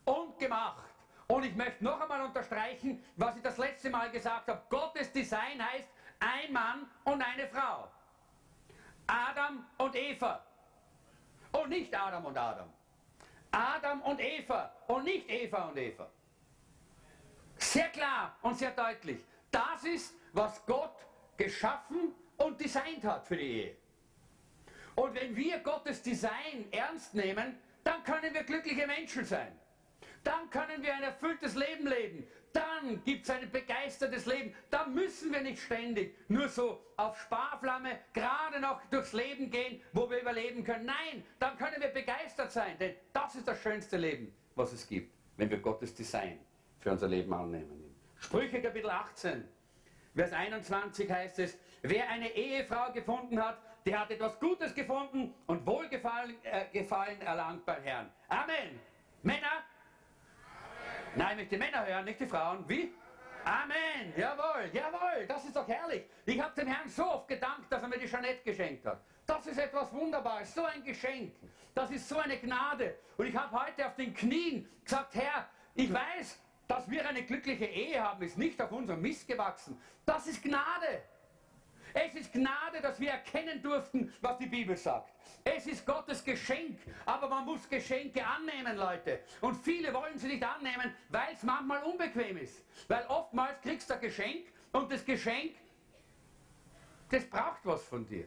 und gemacht. Und ich möchte noch einmal unterstreichen, was ich das letzte Mal gesagt habe. Gottes Design heißt ein Mann und eine Frau. Adam und Eva. Und nicht Adam und Adam. Adam und Eva und nicht Eva und Eva. Sehr klar und sehr deutlich. Das ist, was Gott geschaffen und designt hat für die Ehe. Und wenn wir Gottes Design ernst nehmen, dann können wir glückliche Menschen sein. Dann können wir ein erfülltes Leben leben. Dann gibt es ein begeistertes Leben. Da müssen wir nicht ständig nur so auf Sparflamme gerade noch durchs Leben gehen, wo wir überleben können. Nein, dann können wir begeistert sein, denn das ist das schönste Leben, was es gibt, wenn wir Gottes Design für unser Leben annehmen. Sprüche Kapitel 18, Vers 21 heißt es, wer eine Ehefrau gefunden hat, der hat etwas Gutes gefunden und Wohlgefallen äh, erlangt beim Herrn. Amen. Männer, Nein, ich möchte die Männer hören, nicht die Frauen. Wie? Amen. Jawohl, jawohl, das ist doch herrlich. Ich habe dem Herrn so oft gedankt, dass er mir die Jeanette geschenkt hat. Das ist etwas Wunderbares, so ein Geschenk. Das ist so eine Gnade. Und ich habe heute auf den Knien gesagt, Herr, ich weiß, dass wir eine glückliche Ehe haben, ist nicht auf unserem Mist gewachsen. Das ist Gnade. Es ist Gnade, dass wir erkennen durften, was die Bibel sagt. Es ist Gottes Geschenk, aber man muss Geschenke annehmen, Leute. Und viele wollen sie nicht annehmen, weil es manchmal unbequem ist. Weil oftmals kriegst du ein Geschenk und das Geschenk, das braucht was von dir.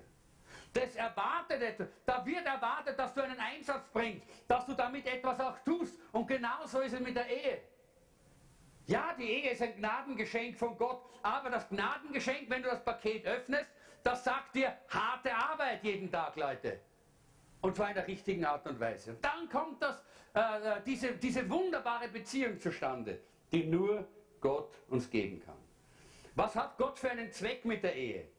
Das erwartet etwas. Da wird erwartet, dass du einen Einsatz bringst, dass du damit etwas auch tust. Und genauso ist es mit der Ehe. Ja, die Ehe ist ein Gnadengeschenk von Gott, aber das Gnadengeschenk, wenn du das Paket öffnest, das sagt dir harte Arbeit jeden Tag, Leute. Und zwar in der richtigen Art und Weise. Und dann kommt das, äh, äh, diese, diese wunderbare Beziehung zustande, die nur Gott uns geben kann. Was hat Gott für einen Zweck mit der Ehe?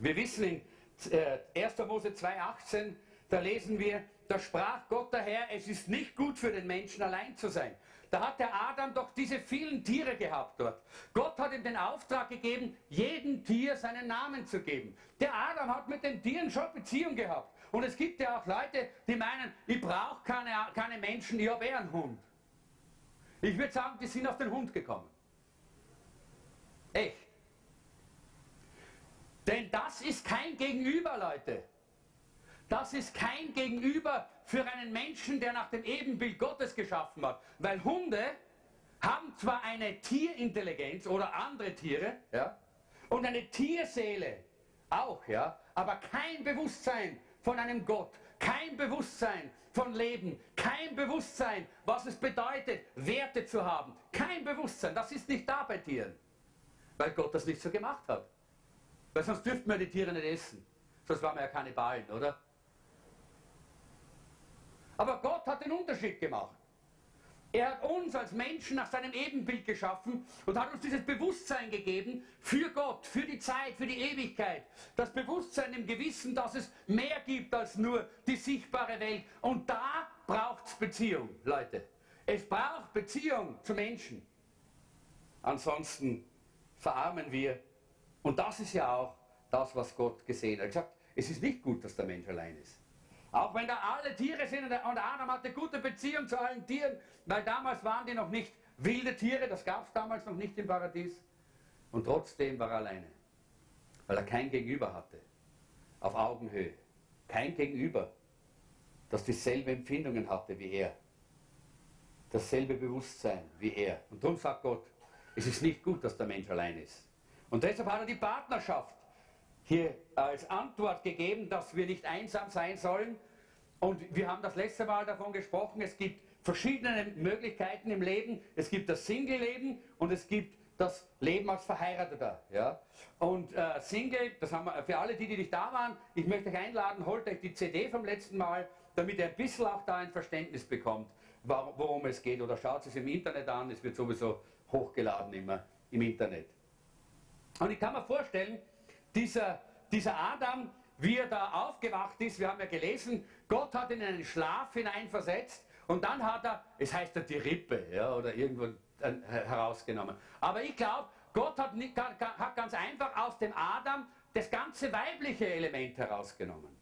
Wir wissen in äh, 1. Mose 2,18, da lesen wir, da sprach Gott der Herr, es ist nicht gut für den Menschen allein zu sein. Da hat der Adam doch diese vielen Tiere gehabt dort. Gott hat ihm den Auftrag gegeben, jedem Tier seinen Namen zu geben. Der Adam hat mit den Tieren schon Beziehung gehabt. Und es gibt ja auch Leute, die meinen, ich brauche keine, keine Menschen, ich habe eher einen Hund. Ich würde sagen, die sind auf den Hund gekommen. Echt. Denn das ist kein Gegenüber, Leute. Das ist kein Gegenüber für einen Menschen, der nach dem Ebenbild Gottes geschaffen hat. Weil Hunde haben zwar eine Tierintelligenz oder andere Tiere, ja, und eine Tierseele auch, ja, aber kein Bewusstsein von einem Gott, kein Bewusstsein von Leben, kein Bewusstsein, was es bedeutet, Werte zu haben, kein Bewusstsein, das ist nicht da bei Tieren, weil Gott das nicht so gemacht hat. Weil sonst dürften wir die Tiere nicht essen, sonst waren wir ja keine Ballen, oder? Aber Gott hat den Unterschied gemacht. Er hat uns als Menschen nach seinem Ebenbild geschaffen und hat uns dieses Bewusstsein gegeben für Gott, für die Zeit, für die Ewigkeit. Das Bewusstsein im Gewissen, dass es mehr gibt als nur die sichtbare Welt. Und da braucht es Beziehung, Leute. Es braucht Beziehung zu Menschen. Ansonsten verarmen wir. Und das ist ja auch das, was Gott gesehen hat. Er hat gesagt, es ist nicht gut, dass der Mensch allein ist. Auch wenn da alle Tiere sind und Adam hatte gute Beziehung zu allen Tieren, weil damals waren die noch nicht wilde Tiere, das gab es damals noch nicht im Paradies. Und trotzdem war er alleine, weil er kein Gegenüber hatte, auf Augenhöhe. Kein Gegenüber, das dieselbe Empfindungen hatte wie er, dasselbe Bewusstsein wie er. Und darum sagt Gott, es ist nicht gut, dass der Mensch allein ist. Und deshalb hat er die Partnerschaft hier als Antwort gegeben, dass wir nicht einsam sein sollen. Und wir haben das letzte Mal davon gesprochen, es gibt verschiedene Möglichkeiten im Leben. Es gibt das Single-Leben und es gibt das Leben als Verheirateter. Ja? Und äh, Single, das haben wir für alle die, die nicht da waren, ich möchte euch einladen, holt euch die CD vom letzten Mal, damit ihr ein bisschen auch da ein Verständnis bekommt, worum es geht. Oder schaut es im Internet an, es wird sowieso hochgeladen immer im Internet. Und ich kann mir vorstellen, dieser, dieser Adam, wie er da aufgewacht ist, wir haben ja gelesen, Gott hat ihn in einen Schlaf hineinversetzt und dann hat er, es heißt ja die Rippe ja, oder irgendwo äh, herausgenommen. Aber ich glaube, Gott hat, nicht, hat ganz einfach aus dem Adam das ganze weibliche Element herausgenommen.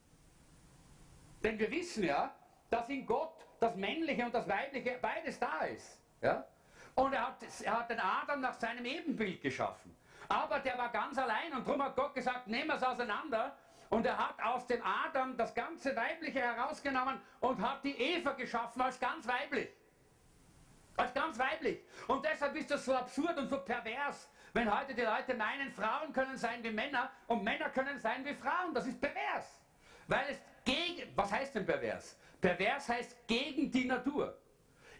Denn wir wissen ja, dass in Gott das Männliche und das Weibliche beides da ist. Ja? Und er hat, er hat den Adam nach seinem Ebenbild geschaffen. Aber der war ganz allein und darum hat Gott gesagt, nehmen wir es auseinander. Und er hat aus dem Adam das ganze Weibliche herausgenommen und hat die Eva geschaffen als ganz weiblich. Als ganz weiblich. Und deshalb ist das so absurd und so pervers, wenn heute die Leute meinen, Frauen können sein wie Männer und Männer können sein wie Frauen. Das ist pervers. Weil es gegen, was heißt denn pervers? Pervers heißt gegen die Natur.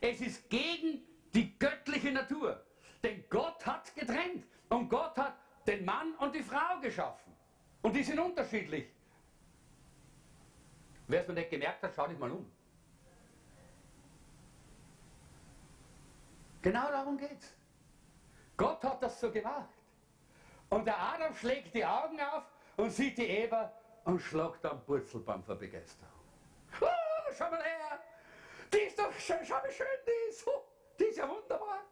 Es ist gegen die göttliche Natur. Denn Gott hat getrennt. Und Gott hat den Mann und die Frau geschaffen. Und die sind unterschiedlich. Wer es mir nicht gemerkt hat, schau dich mal um. Genau darum geht's. Gott hat das so gemacht. Und der Adam schlägt die Augen auf und sieht die Eva und schlagt am Purzelbaum vor Begeisterung. Oh, schau mal her! Die ist doch, schau, schau wie schön die ist! Oh, die ist ja wunderbar!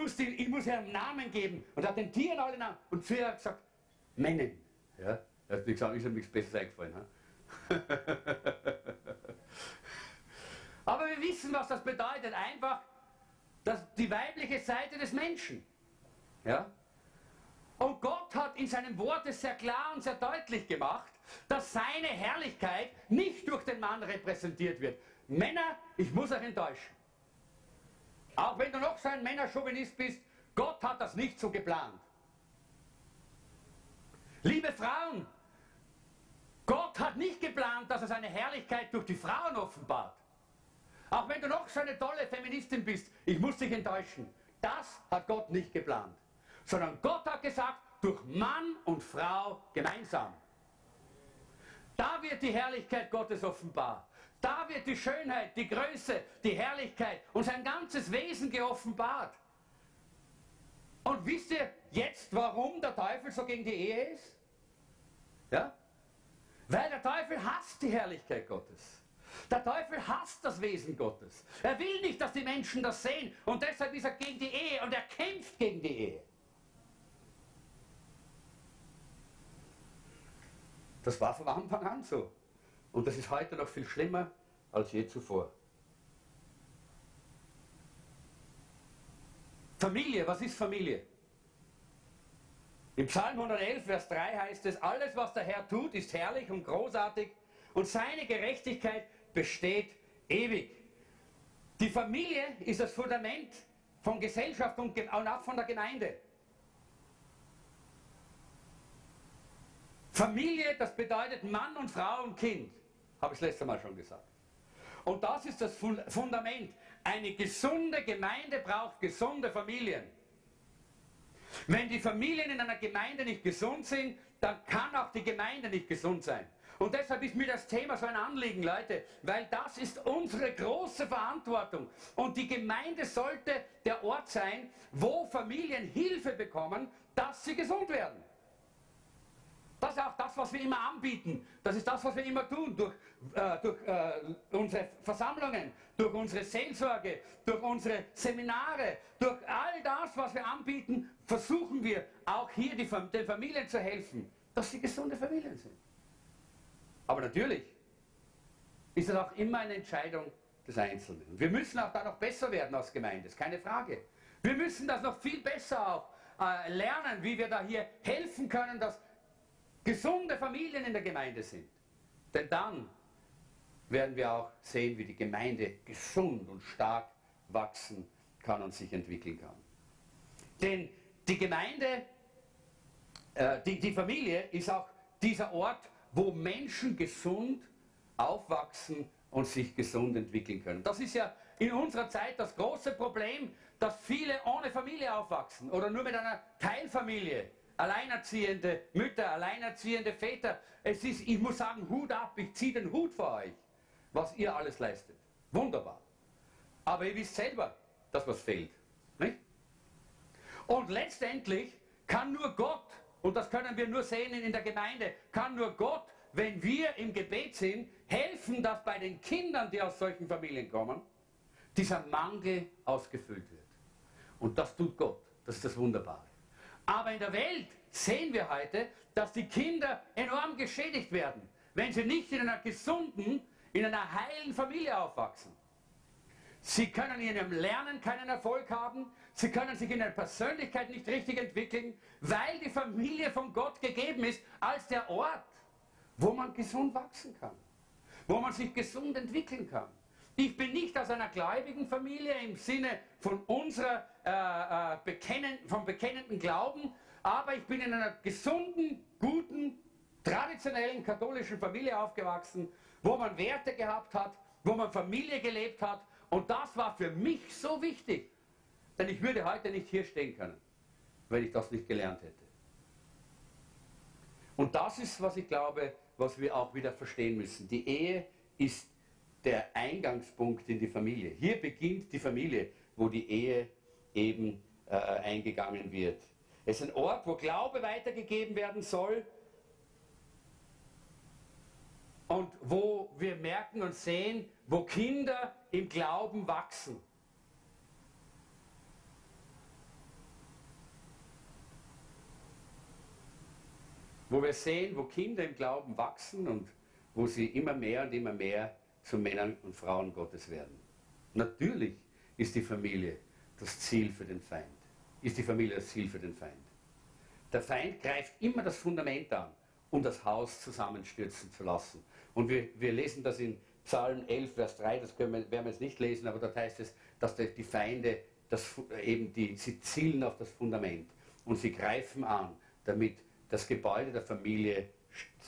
Ich muss, die, ich muss ihr einen Namen geben. Und hat den Tieren alle Namen. Und zu ihr hat gesagt, Mennen. Ja, er hat gesagt, ist ihm nichts Besseres eingefallen. Aber wir wissen, was das bedeutet. Einfach dass die weibliche Seite des Menschen. Ja? Und Gott hat in seinem Wort sehr klar und sehr deutlich gemacht, dass seine Herrlichkeit nicht durch den Mann repräsentiert wird. Männer, ich muss euch enttäuschen. Auch wenn du noch so ein Männerchauvinist bist, Gott hat das nicht so geplant. Liebe Frauen, Gott hat nicht geplant, dass er seine Herrlichkeit durch die Frauen offenbart. Auch wenn du noch so eine tolle Feministin bist, ich muss dich enttäuschen. Das hat Gott nicht geplant. Sondern Gott hat gesagt, durch Mann und Frau gemeinsam. Da wird die Herrlichkeit Gottes offenbar. Da wird die Schönheit, die Größe, die Herrlichkeit und sein ganzes Wesen geoffenbart. Und wisst ihr jetzt, warum der Teufel so gegen die Ehe ist? Ja? Weil der Teufel hasst die Herrlichkeit Gottes. Der Teufel hasst das Wesen Gottes. Er will nicht, dass die Menschen das sehen. Und deshalb ist er gegen die Ehe und er kämpft gegen die Ehe. Das war von Anfang an so. Und das ist heute noch viel schlimmer als je zuvor. Familie, was ist Familie? Im Psalm 111, Vers 3 heißt es, alles, was der Herr tut, ist herrlich und großartig und seine Gerechtigkeit besteht ewig. Die Familie ist das Fundament von Gesellschaft und auch von der Gemeinde. Familie, das bedeutet Mann und Frau und Kind, habe ich das letzte Mal schon gesagt. Und das ist das Fundament. Eine gesunde Gemeinde braucht gesunde Familien. Wenn die Familien in einer Gemeinde nicht gesund sind, dann kann auch die Gemeinde nicht gesund sein. Und deshalb ist mir das Thema so ein Anliegen, Leute, weil das ist unsere große Verantwortung. Und die Gemeinde sollte der Ort sein, wo Familien Hilfe bekommen, dass sie gesund werden. Das ist auch das, was wir immer anbieten. Das ist das, was wir immer tun, durch, äh, durch äh, unsere Versammlungen, durch unsere Seelsorge, durch unsere Seminare, durch all das, was wir anbieten, versuchen wir auch hier die, den Familien zu helfen, dass sie gesunde Familien sind. Aber natürlich ist es auch immer eine Entscheidung des Einzelnen. Und wir müssen auch da noch besser werden als Gemeinde, ist keine Frage. Wir müssen das noch viel besser auch äh, lernen, wie wir da hier helfen können, dass gesunde Familien in der Gemeinde sind. Denn dann werden wir auch sehen, wie die Gemeinde gesund und stark wachsen kann und sich entwickeln kann. Denn die Gemeinde, äh, die, die Familie ist auch dieser Ort, wo Menschen gesund aufwachsen und sich gesund entwickeln können. Das ist ja in unserer Zeit das große Problem, dass viele ohne Familie aufwachsen oder nur mit einer Teilfamilie alleinerziehende Mütter, alleinerziehende Väter. Es ist, ich muss sagen, Hut ab, ich ziehe den Hut vor euch, was ihr alles leistet. Wunderbar. Aber ihr wisst selber, dass was fehlt. Nicht? Und letztendlich kann nur Gott, und das können wir nur sehen in der Gemeinde, kann nur Gott, wenn wir im Gebet sind, helfen, dass bei den Kindern, die aus solchen Familien kommen, dieser Mangel ausgefüllt wird. Und das tut Gott. Das ist das Wunderbare. Aber in der Welt sehen wir heute, dass die Kinder enorm geschädigt werden, wenn sie nicht in einer gesunden, in einer heilen Familie aufwachsen. Sie können in ihrem Lernen keinen Erfolg haben, sie können sich in der Persönlichkeit nicht richtig entwickeln, weil die Familie von Gott gegeben ist als der Ort, wo man gesund wachsen kann, wo man sich gesund entwickeln kann. Ich bin nicht aus einer gläubigen Familie im Sinne von unserer äh, äh, bekennen, vom bekennenden Glauben, aber ich bin in einer gesunden, guten, traditionellen katholischen Familie aufgewachsen, wo man Werte gehabt hat, wo man Familie gelebt hat und das war für mich so wichtig, denn ich würde heute nicht hier stehen können, wenn ich das nicht gelernt hätte. Und das ist, was ich glaube, was wir auch wieder verstehen müssen. Die Ehe ist der Eingangspunkt in die Familie. Hier beginnt die Familie, wo die Ehe eben äh, eingegangen wird. Es ist ein Ort, wo Glaube weitergegeben werden soll und wo wir merken und sehen, wo Kinder im Glauben wachsen. Wo wir sehen, wo Kinder im Glauben wachsen und wo sie immer mehr und immer mehr zu Männern und Frauen Gottes werden. Natürlich ist die Familie das Ziel für den Feind. Ist die Familie das Ziel für den Feind. Der Feind greift immer das Fundament an, um das Haus zusammenstürzen zu lassen. Und wir, wir lesen das in Psalm 11, Vers 3, das können wir, werden wir jetzt nicht lesen, aber dort heißt es, dass die Feinde das, eben die, sie zielen auf das Fundament und sie greifen an, damit das Gebäude der Familie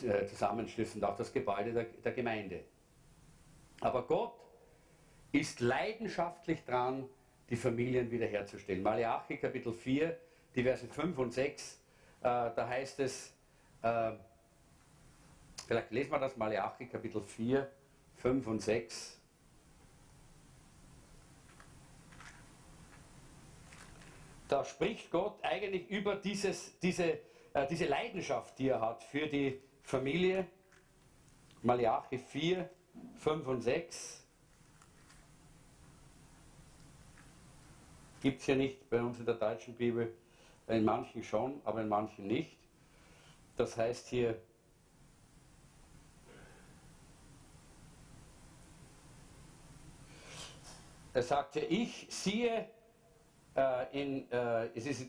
äh, zusammenstürzt und auch das Gebäude der, der Gemeinde. Aber Gott ist leidenschaftlich dran, die Familien wiederherzustellen. Malachi Kapitel 4, die Verse 5 und 6, äh, da heißt es, äh, vielleicht lesen wir das, Malachi Kapitel 4, 5 und 6. Da spricht Gott eigentlich über dieses, diese, äh, diese Leidenschaft, die er hat für die Familie. Malachi 4, 5 und 6. Gibt es ja nicht bei uns in der deutschen Bibel, in manchen schon, aber in manchen nicht. Das heißt hier, er sagt ja, ich siehe, äh, in, äh, es ist,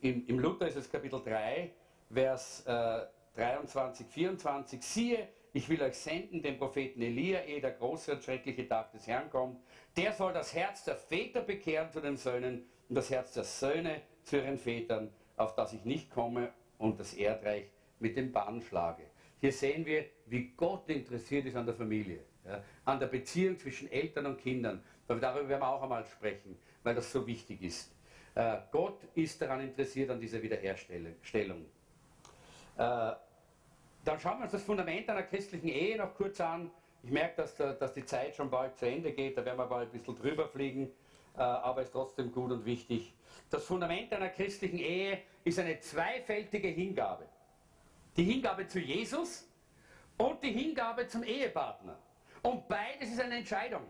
in, im Luther ist es Kapitel 3, Vers äh, 23, 24, siehe, ich will euch senden, den Propheten Elia, ehe der große und schreckliche Tag des Herrn kommt. Der soll das Herz der Väter bekehren zu den Söhnen und das Herz der Söhne zu ihren Vätern, auf das ich nicht komme und das Erdreich mit dem Bann schlage. Hier sehen wir, wie Gott interessiert ist an der Familie, ja, an der Beziehung zwischen Eltern und Kindern. Darüber werden wir auch einmal sprechen, weil das so wichtig ist. Äh, Gott ist daran interessiert, an dieser Wiederherstellung. Äh, dann schauen wir uns das Fundament einer christlichen Ehe noch kurz an. Ich merke, dass, dass die Zeit schon bald zu Ende geht, da werden wir bald ein bisschen drüber fliegen, äh, aber ist trotzdem gut und wichtig. Das Fundament einer christlichen Ehe ist eine zweifältige Hingabe. Die Hingabe zu Jesus und die Hingabe zum Ehepartner. Und beides ist eine Entscheidung.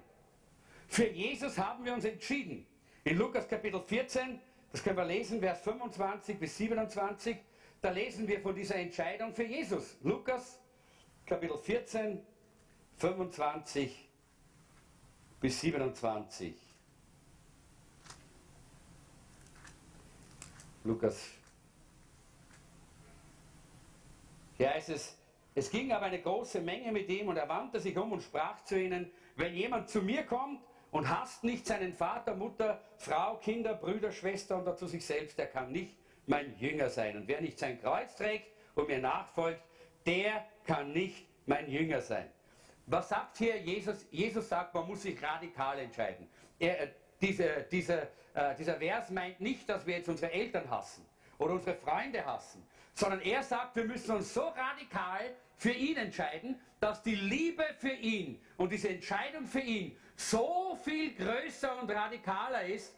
Für Jesus haben wir uns entschieden. In Lukas Kapitel 14, das können wir lesen, Vers 25 bis 27, da lesen wir von dieser Entscheidung für Jesus. Lukas, Kapitel 14, 25 bis 27. Lukas. Hier heißt es, es ging aber eine große Menge mit ihm und er wandte sich um und sprach zu ihnen, wenn jemand zu mir kommt und hasst nicht seinen Vater, Mutter, Frau, Kinder, Brüder, Schwester und dazu sich selbst, der kann nicht mein Jünger sein. Und wer nicht sein Kreuz trägt und mir nachfolgt, der kann nicht mein Jünger sein. Was sagt hier Jesus? Jesus sagt, man muss sich radikal entscheiden. Er, äh, diese, diese, äh, dieser Vers meint nicht, dass wir jetzt unsere Eltern hassen oder unsere Freunde hassen, sondern er sagt, wir müssen uns so radikal für ihn entscheiden, dass die Liebe für ihn und diese Entscheidung für ihn so viel größer und radikaler ist,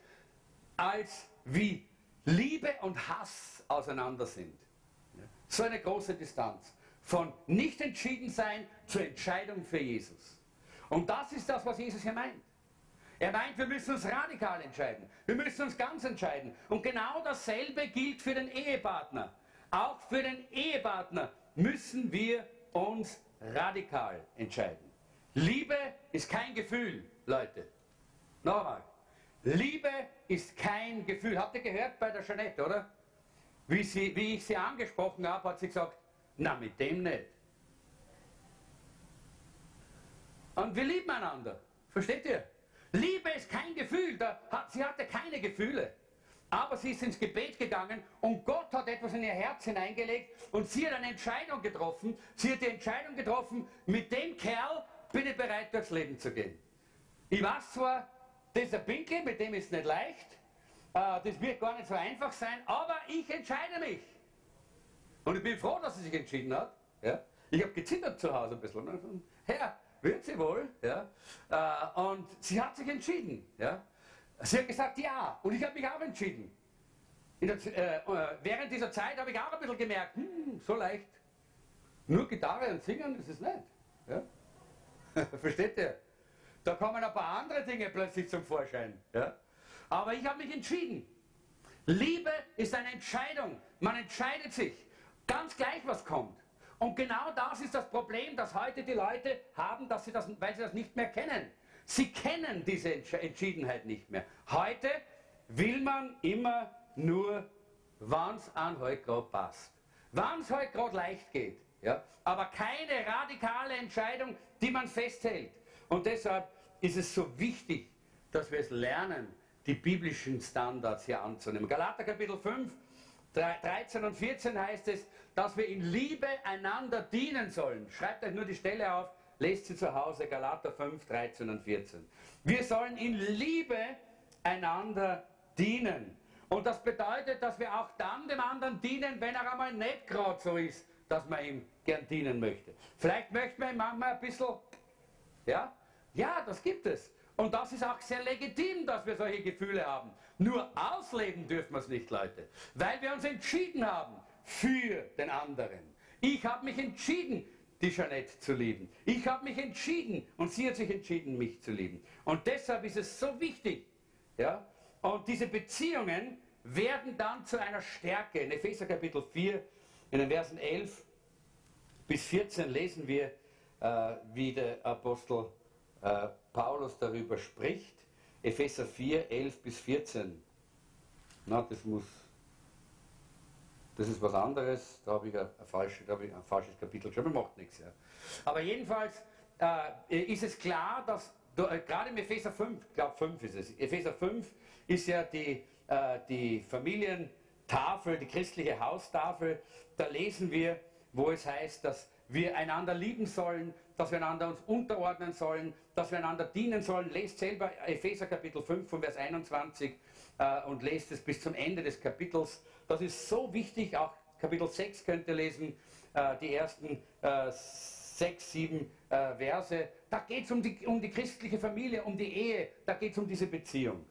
als wie Liebe und Hass auseinander sind. So eine große Distanz. Von nicht entschieden sein zur Entscheidung für Jesus. Und das ist das, was Jesus hier meint. Er meint, wir müssen uns radikal entscheiden. Wir müssen uns ganz entscheiden. Und genau dasselbe gilt für den Ehepartner. Auch für den Ehepartner müssen wir uns radikal entscheiden. Liebe ist kein Gefühl, Leute. Nochmal. Liebe ist kein Gefühl. Habt ihr gehört bei der Jeanette, oder? Wie, sie, wie ich sie angesprochen habe, hat sie gesagt, na mit dem nicht. Und wir lieben einander. Versteht ihr? Liebe ist kein Gefühl. Hat, sie hatte keine Gefühle. Aber sie ist ins Gebet gegangen und Gott hat etwas in ihr Herz hineingelegt und sie hat eine Entscheidung getroffen. Sie hat die Entscheidung getroffen, mit dem Kerl bin ich bereit, durchs Leben zu gehen. Ich weiß zwar, das ist ein Pinkel, mit dem ist es nicht leicht. Äh, das wird gar nicht so einfach sein, aber ich entscheide mich. Und ich bin froh, dass sie sich entschieden hat. Ja? Ich habe gezittert zu Hause ein bisschen. Herr, wird sie wohl? Ja? Äh, und sie hat sich entschieden. Ja? Sie hat gesagt, ja. Und ich habe mich auch entschieden. Der, äh, äh, während dieser Zeit habe ich auch ein bisschen gemerkt, hm, so leicht. Nur Gitarre und Singen ist es nicht. Ja? Versteht ihr? Da kommen ein paar andere Dinge plötzlich zum Vorschein. Ja? Aber ich habe mich entschieden. Liebe ist eine Entscheidung. Man entscheidet sich. Ganz gleich, was kommt. Und genau das ist das Problem, das heute die Leute haben, dass sie das, weil sie das nicht mehr kennen. Sie kennen diese Entschiedenheit nicht mehr. Heute will man immer nur, wann es an heute gerade passt. Wann es heute gerade leicht geht. Ja? Aber keine radikale Entscheidung, die man festhält. Und deshalb ist es so wichtig, dass wir es lernen, die biblischen Standards hier anzunehmen. Galater Kapitel 5, 13 und 14 heißt es, dass wir in Liebe einander dienen sollen. Schreibt euch nur die Stelle auf, lest sie zu Hause, Galater 5, 13 und 14. Wir sollen in Liebe einander dienen. Und das bedeutet, dass wir auch dann dem anderen dienen, wenn er einmal nicht gerade so ist, dass man ihm gern dienen möchte. Vielleicht möchte man ihm manchmal ein bisschen, ja, ja, das gibt es. Und das ist auch sehr legitim, dass wir solche Gefühle haben. Nur ausleben dürfen wir es nicht, Leute. Weil wir uns entschieden haben für den anderen. Ich habe mich entschieden, die Jeanette zu lieben. Ich habe mich entschieden und sie hat sich entschieden, mich zu lieben. Und deshalb ist es so wichtig. Ja? Und diese Beziehungen werden dann zu einer Stärke. In Epheser Kapitel 4, in den Versen 11 bis 14 lesen wir, äh, wie der Apostel äh, Paulus darüber spricht. Epheser 4, 11 bis 14. Na, das muss, das ist was anderes. Da habe ich ein, ein, falsch, da ich ein falsches Kapitel geschrieben, macht nichts. Ja. Aber jedenfalls äh, ist es klar, dass äh, gerade im Epheser 5, ich glaube 5 ist es, Epheser 5 ist ja die, äh, die Familientafel, die christliche Haustafel. Da lesen wir, wo es heißt, dass wir einander lieben sollen, dass wir einander uns unterordnen sollen, dass wir einander dienen sollen. Lest selber Epheser Kapitel 5 von Vers 21 äh, und lest es bis zum Ende des Kapitels. Das ist so wichtig, auch Kapitel 6 könnt ihr lesen, äh, die ersten äh, sechs, sieben äh, Verse. Da geht es um die, um die christliche Familie, um die Ehe, da geht es um diese Beziehung.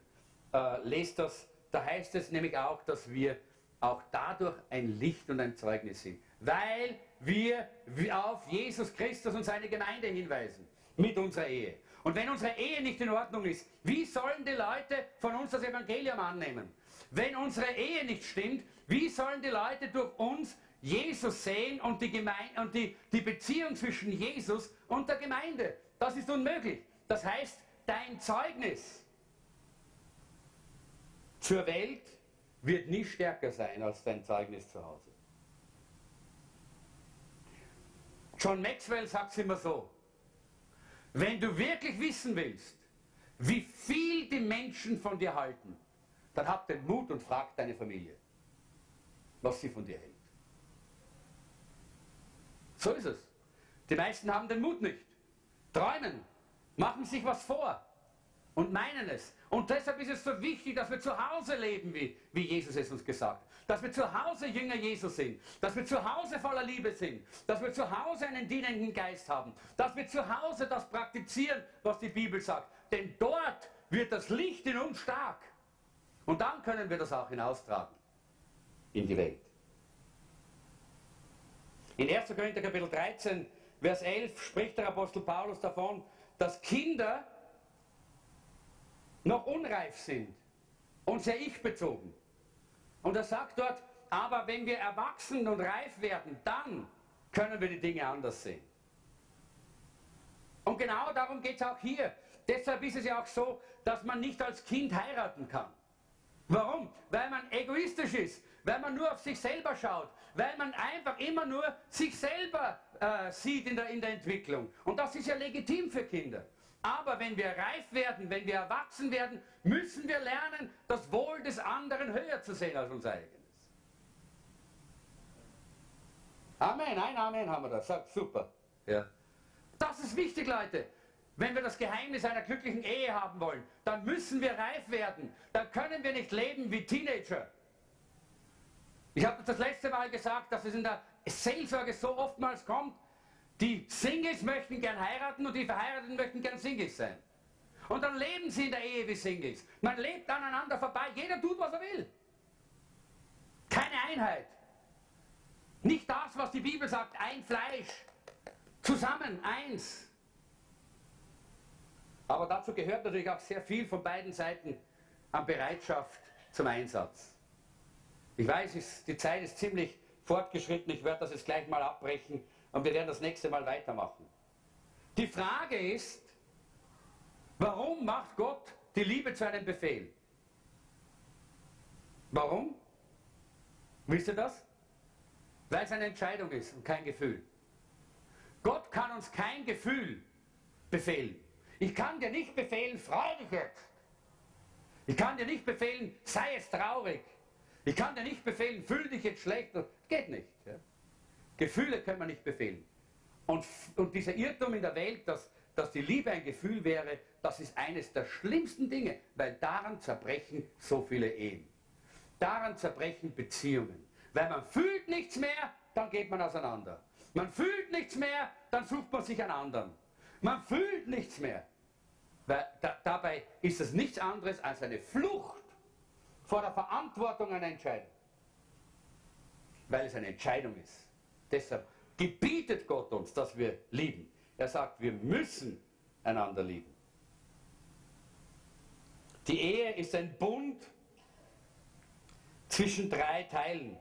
Äh, lest das, da heißt es nämlich auch, dass wir auch dadurch ein Licht und ein Zeugnis sind. Weil wir auf Jesus Christus und seine Gemeinde hinweisen mit unserer Ehe. Und wenn unsere Ehe nicht in Ordnung ist, wie sollen die Leute von uns das Evangelium annehmen? Wenn unsere Ehe nicht stimmt, wie sollen die Leute durch uns Jesus sehen und die, Gemeinde, und die, die Beziehung zwischen Jesus und der Gemeinde? Das ist unmöglich. Das heißt, dein Zeugnis zur Welt wird nie stärker sein als dein Zeugnis zu Hause. John Maxwell sagt es immer so, wenn du wirklich wissen willst, wie viel die Menschen von dir halten, dann hab den Mut und frag deine Familie, was sie von dir hält. So ist es. Die meisten haben den Mut nicht. Träumen, machen sich was vor und meinen es. Und deshalb ist es so wichtig, dass wir zu Hause leben, wie, wie Jesus es uns gesagt hat. Dass wir zu Hause Jünger Jesus sind. Dass wir zu Hause voller Liebe sind. Dass wir zu Hause einen dienenden Geist haben. Dass wir zu Hause das praktizieren, was die Bibel sagt. Denn dort wird das Licht in uns stark. Und dann können wir das auch hinaustragen in die Welt. In 1. Korinther Kapitel 13, Vers 11 spricht der Apostel Paulus davon, dass Kinder noch unreif sind und sehr ich-bezogen. Und er sagt dort, aber wenn wir erwachsen und reif werden, dann können wir die Dinge anders sehen. Und genau darum geht es auch hier. Deshalb ist es ja auch so, dass man nicht als Kind heiraten kann. Warum? Weil man egoistisch ist, weil man nur auf sich selber schaut, weil man einfach immer nur sich selber äh, sieht in der, in der Entwicklung. Und das ist ja legitim für Kinder. Aber wenn wir reif werden, wenn wir erwachsen werden, müssen wir lernen, das Wohl des anderen höher zu sehen als unser eigenes. Amen, ein Amen haben wir da. Super. Ja. Das ist wichtig, Leute. Wenn wir das Geheimnis einer glücklichen Ehe haben wollen, dann müssen wir reif werden. Dann können wir nicht leben wie Teenager. Ich habe das letzte Mal gesagt, dass es in der Seelsorge so oftmals kommt, die Singles möchten gern heiraten und die Verheirateten möchten gern Singles sein. Und dann leben sie in der Ehe wie Singles. Man lebt aneinander vorbei. Jeder tut, was er will. Keine Einheit. Nicht das, was die Bibel sagt, ein Fleisch. Zusammen, eins. Aber dazu gehört natürlich auch sehr viel von beiden Seiten an Bereitschaft zum Einsatz. Ich weiß, die Zeit ist ziemlich fortgeschritten. Ich werde das jetzt gleich mal abbrechen. Und wir werden das nächste Mal weitermachen. Die Frage ist, warum macht Gott die Liebe zu einem Befehl? Warum? Wisst ihr das? Weil es eine Entscheidung ist und kein Gefühl. Gott kann uns kein Gefühl befehlen. Ich kann dir nicht befehlen, freu dich jetzt. Ich kann dir nicht befehlen, sei es traurig. Ich kann dir nicht befehlen, fühl dich jetzt schlecht. Geht nicht. Ja? Gefühle können wir nicht befehlen. Und, und dieser Irrtum in der Welt, dass, dass die Liebe ein Gefühl wäre, das ist eines der schlimmsten Dinge, weil daran zerbrechen so viele Ehen. Daran zerbrechen Beziehungen. Weil man fühlt nichts mehr, dann geht man auseinander. Man fühlt nichts mehr, dann sucht man sich einen anderen. Man fühlt nichts mehr. Weil da, dabei ist es nichts anderes als eine Flucht vor der Verantwortung einer Entscheidung. Weil es eine Entscheidung ist. Deshalb gebietet Gott uns, dass wir lieben. Er sagt, wir müssen einander lieben. Die Ehe ist ein Bund zwischen drei Teilen.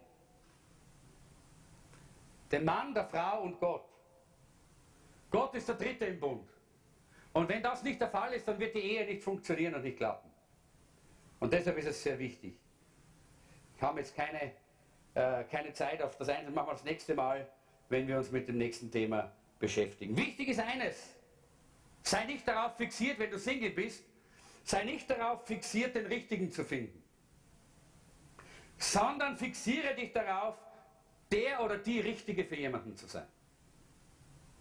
Den Mann, der Frau und Gott. Gott ist der Dritte im Bund. Und wenn das nicht der Fall ist, dann wird die Ehe nicht funktionieren und nicht klappen. Und deshalb ist es sehr wichtig. Ich habe jetzt keine, äh, keine Zeit auf das eine, machen wir das nächste Mal, wenn wir uns mit dem nächsten Thema beschäftigen. Wichtig ist eines, sei nicht darauf fixiert, wenn du Single bist, sei nicht darauf fixiert, den Richtigen zu finden, sondern fixiere dich darauf, der oder die Richtige für jemanden zu sein.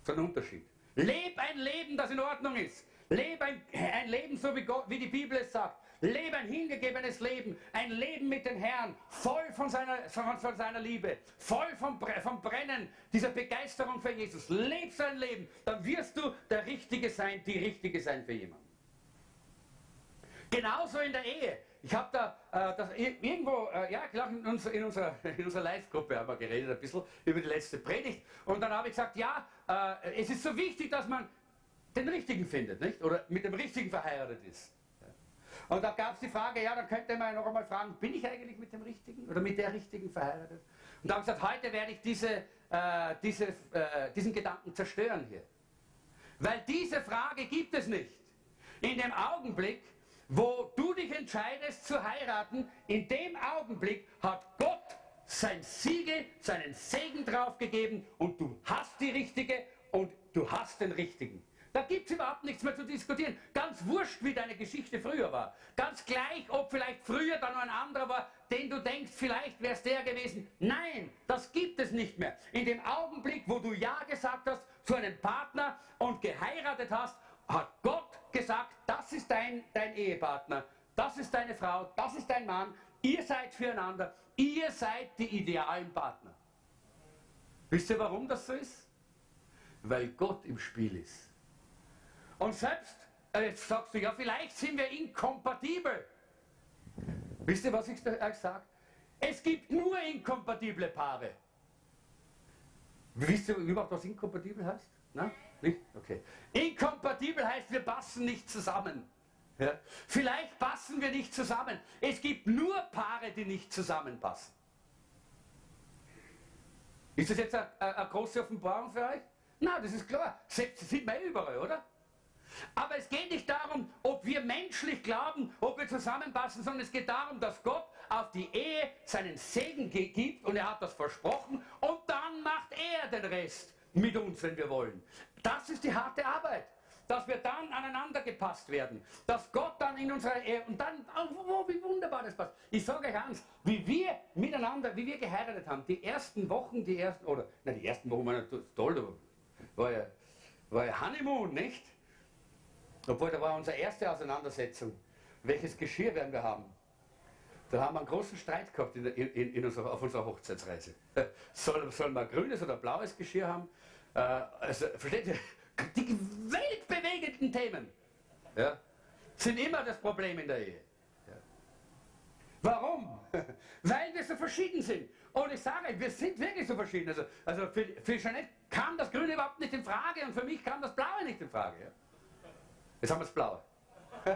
Das ist ein Unterschied. Leb ein Leben, das in Ordnung ist. Lebe ein, ein Leben, so wie, Gott, wie die Bibel es sagt. Lebe ein hingegebenes Leben, ein Leben mit dem Herrn, voll von seiner, von, von seiner Liebe, voll vom, vom Brennen, dieser Begeisterung für Jesus. Leb sein Leben, dann wirst du der Richtige sein, die Richtige sein für jemanden. Genauso in der Ehe. Ich habe da äh, das, irgendwo, äh, ja, in, unser, in unserer, in unserer Live-Gruppe haben wir geredet ein bisschen über die letzte Predigt. Und dann habe ich gesagt, ja, äh, es ist so wichtig, dass man den Richtigen findet, nicht? Oder mit dem Richtigen verheiratet ist. Und da gab es die Frage, ja, dann könnte man noch einmal fragen, bin ich eigentlich mit dem Richtigen oder mit der Richtigen verheiratet? Und da habe ich gesagt, heute werde ich diese, äh, diese, äh, diesen Gedanken zerstören hier. Weil diese Frage gibt es nicht. In dem Augenblick, wo du dich entscheidest zu heiraten, in dem Augenblick hat Gott sein Siegel, seinen Segen draufgegeben und du hast die richtige und du hast den richtigen. Da gibt es überhaupt nichts mehr zu diskutieren. Ganz wurscht, wie deine Geschichte früher war. Ganz gleich, ob vielleicht früher da noch ein anderer war, den du denkst, vielleicht wäre es der gewesen. Nein, das gibt es nicht mehr. In dem Augenblick, wo du Ja gesagt hast zu einem Partner und geheiratet hast, hat Gott gesagt, das ist dein, dein Ehepartner, das ist deine Frau, das ist dein Mann, ihr seid füreinander, ihr seid die idealen Partner. Wisst ihr, warum das so ist? Weil Gott im Spiel ist. Und selbst, äh, jetzt sagst du, ja, vielleicht sind wir inkompatibel. Wisst ihr, was ich euch sage? Es gibt nur inkompatible Paare. Wisst ihr überhaupt, was inkompatibel heißt? Na? Nicht? Okay. Inkompatibel heißt, wir passen nicht zusammen. Ja? Vielleicht passen wir nicht zusammen. Es gibt nur Paare, die nicht zusammenpassen. Ist das jetzt eine, eine große Offenbarung für euch? Na, das ist klar. Sieht man überall, oder? Aber es geht nicht darum, ob wir menschlich glauben, ob wir zusammenpassen, sondern es geht darum, dass Gott auf die Ehe seinen Segen gibt und er hat das versprochen und dann macht er den Rest mit uns, wenn wir wollen. Das ist die harte Arbeit. Dass wir dann aneinander gepasst werden. Dass Gott dann in unserer Ehe und dann, oh, wie wunderbar das passt. Ich sage euch eins, wie wir miteinander, wie wir geheiratet haben, die ersten Wochen, die ersten, oder, na, die ersten Wochen waren toll, war ja, war ja Honeymoon, nicht? Obwohl, da war unsere erste Auseinandersetzung. Welches Geschirr werden wir haben? Da haben wir einen großen Streit gehabt in, in, in unserer, auf unserer Hochzeitsreise. Soll, sollen wir grünes oder blaues Geschirr haben? Äh, also, versteht ihr? Die weltbewegenden Themen ja, sind immer das Problem in der Ehe. Warum? Weil wir so verschieden sind. Und ich sage, wir sind wirklich so verschieden. Also, also für, für Jeanette kam das Grüne überhaupt nicht in Frage und für mich kam das Blaue nicht in Frage. Ja. Jetzt haben wir das Blaue.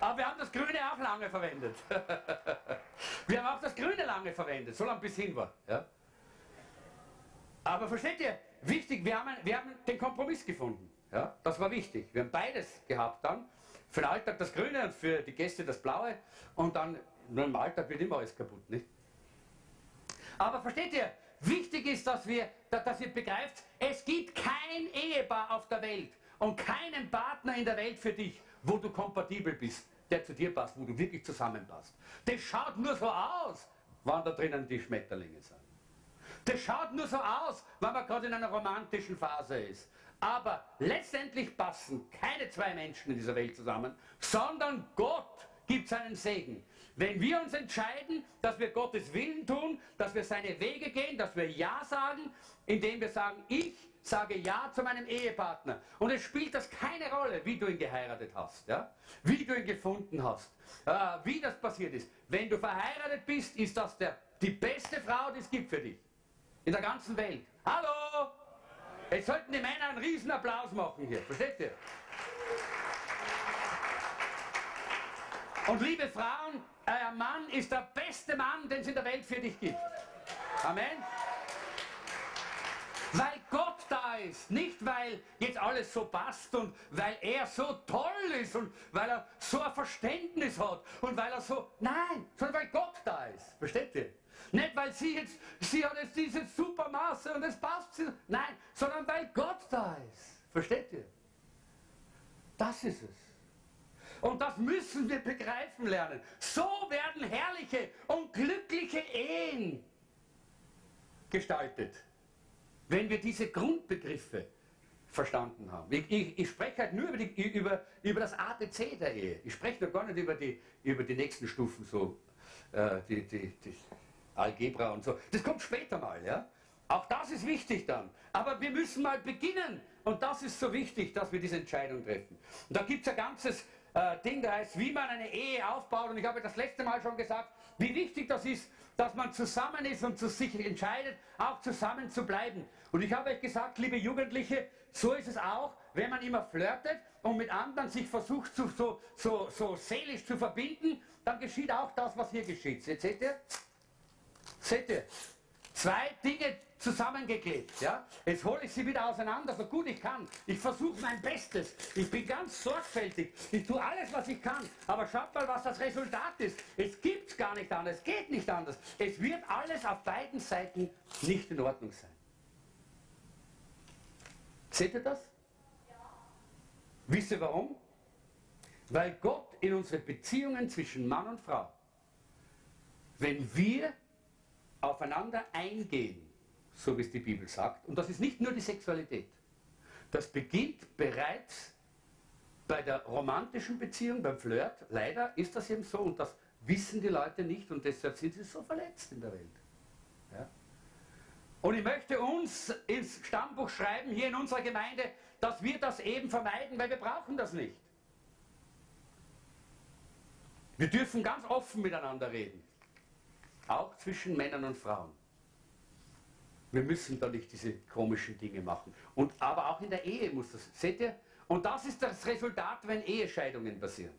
Aber wir haben das Grüne auch lange verwendet. wir haben auch das Grüne lange verwendet, so lange bis hin war. Ja? Aber versteht ihr, wichtig, wir haben, wir haben den Kompromiss gefunden. Ja? Das war wichtig. Wir haben beides gehabt dann. Für den Alltag das Grüne und für die Gäste das Blaue. Und dann, nur im Alltag wird immer alles kaputt. Nicht? Aber versteht ihr, wichtig ist, dass, wir, dass ihr begreift, es gibt kein Ehepaar auf der Welt und keinen Partner in der Welt für dich, wo du kompatibel bist, der zu dir passt, wo du wirklich zusammenpasst. Das schaut nur so aus, wann da drinnen die Schmetterlinge sind. Das schaut nur so aus, wenn man gerade in einer romantischen Phase ist. Aber letztendlich passen keine zwei Menschen in dieser Welt zusammen, sondern Gott gibt seinen Segen. Wenn wir uns entscheiden, dass wir Gottes Willen tun, dass wir seine Wege gehen, dass wir Ja sagen, indem wir sagen, ich sage Ja zu meinem Ehepartner. Und es spielt das keine Rolle, wie du ihn geheiratet hast, ja? wie du ihn gefunden hast, äh, wie das passiert ist. Wenn du verheiratet bist, ist das der, die beste Frau, die es gibt für dich. In der ganzen Welt. Hallo! Jetzt sollten die Männer einen riesen Applaus machen hier. Versteht ihr? Und liebe Frauen, euer Mann ist der beste Mann, den es in der Welt für dich gibt. Amen. Weil Gott da ist, nicht weil jetzt alles so passt und weil er so toll ist und weil er so ein Verständnis hat und weil er so, nein, sondern weil Gott da ist. Versteht ihr? Nicht weil sie jetzt, sie hat jetzt diese Supermaße und es passt, nein, sondern weil Gott da ist. Versteht ihr? Das ist es. Und das müssen wir begreifen lernen. So werden herrliche und glückliche Ehen gestaltet, wenn wir diese Grundbegriffe verstanden haben. Ich, ich, ich spreche halt nur über, die, über, über, das ATC der Ehe. Ich spreche noch gar nicht über die, über die nächsten Stufen, so äh, die, die, die Algebra und so. Das kommt später mal, ja. Auch das ist wichtig dann. Aber wir müssen mal beginnen. Und das ist so wichtig, dass wir diese Entscheidung treffen. Und da gibt es ein ganzes äh, Ding, da heißt, wie man eine Ehe aufbaut. Und ich habe das letzte Mal schon gesagt, wie wichtig das ist, dass man zusammen ist und sich entscheidet, auch zusammen zu bleiben. Und ich habe euch gesagt, liebe Jugendliche, so ist es auch, wenn man immer flirtet und mit anderen sich versucht, zu, so, so, so seelisch zu verbinden, dann geschieht auch das, was hier geschieht. Jetzt seht ihr? Seht ihr? Zwei Dinge zusammengeklebt. Ja? Jetzt hole ich sie wieder auseinander, so gut ich kann. Ich versuche mein Bestes. Ich bin ganz sorgfältig. Ich tue alles, was ich kann. Aber schaut mal, was das Resultat ist. Es gibt gar nicht anders. Es geht nicht anders. Es wird alles auf beiden Seiten nicht in Ordnung sein. Seht ihr das? Ja. Wisst ihr warum? Weil Gott in unsere Beziehungen zwischen Mann und Frau, wenn wir aufeinander eingehen, so wie es die Bibel sagt. Und das ist nicht nur die Sexualität. Das beginnt bereits bei der romantischen Beziehung, beim Flirt. Leider ist das eben so und das wissen die Leute nicht und deshalb sind sie so verletzt in der Welt. Ja? Und ich möchte uns ins Stammbuch schreiben, hier in unserer Gemeinde, dass wir das eben vermeiden, weil wir brauchen das nicht. Wir dürfen ganz offen miteinander reden. Auch zwischen Männern und Frauen. Wir müssen da nicht diese komischen Dinge machen. Und, aber auch in der Ehe muss das. Seht ihr? Und das ist das Resultat, wenn Ehescheidungen passieren.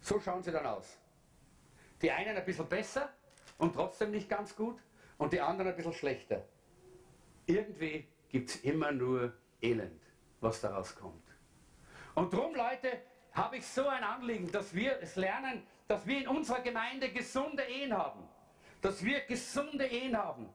So schauen sie dann aus. Die einen ein bisschen besser und trotzdem nicht ganz gut und die anderen ein bisschen schlechter. Irgendwie gibt es immer nur Elend, was daraus kommt. Und darum, Leute, habe ich so ein Anliegen, dass wir es lernen, dass wir in unserer Gemeinde gesunde Ehen haben. Dass wir gesunde Ehen haben.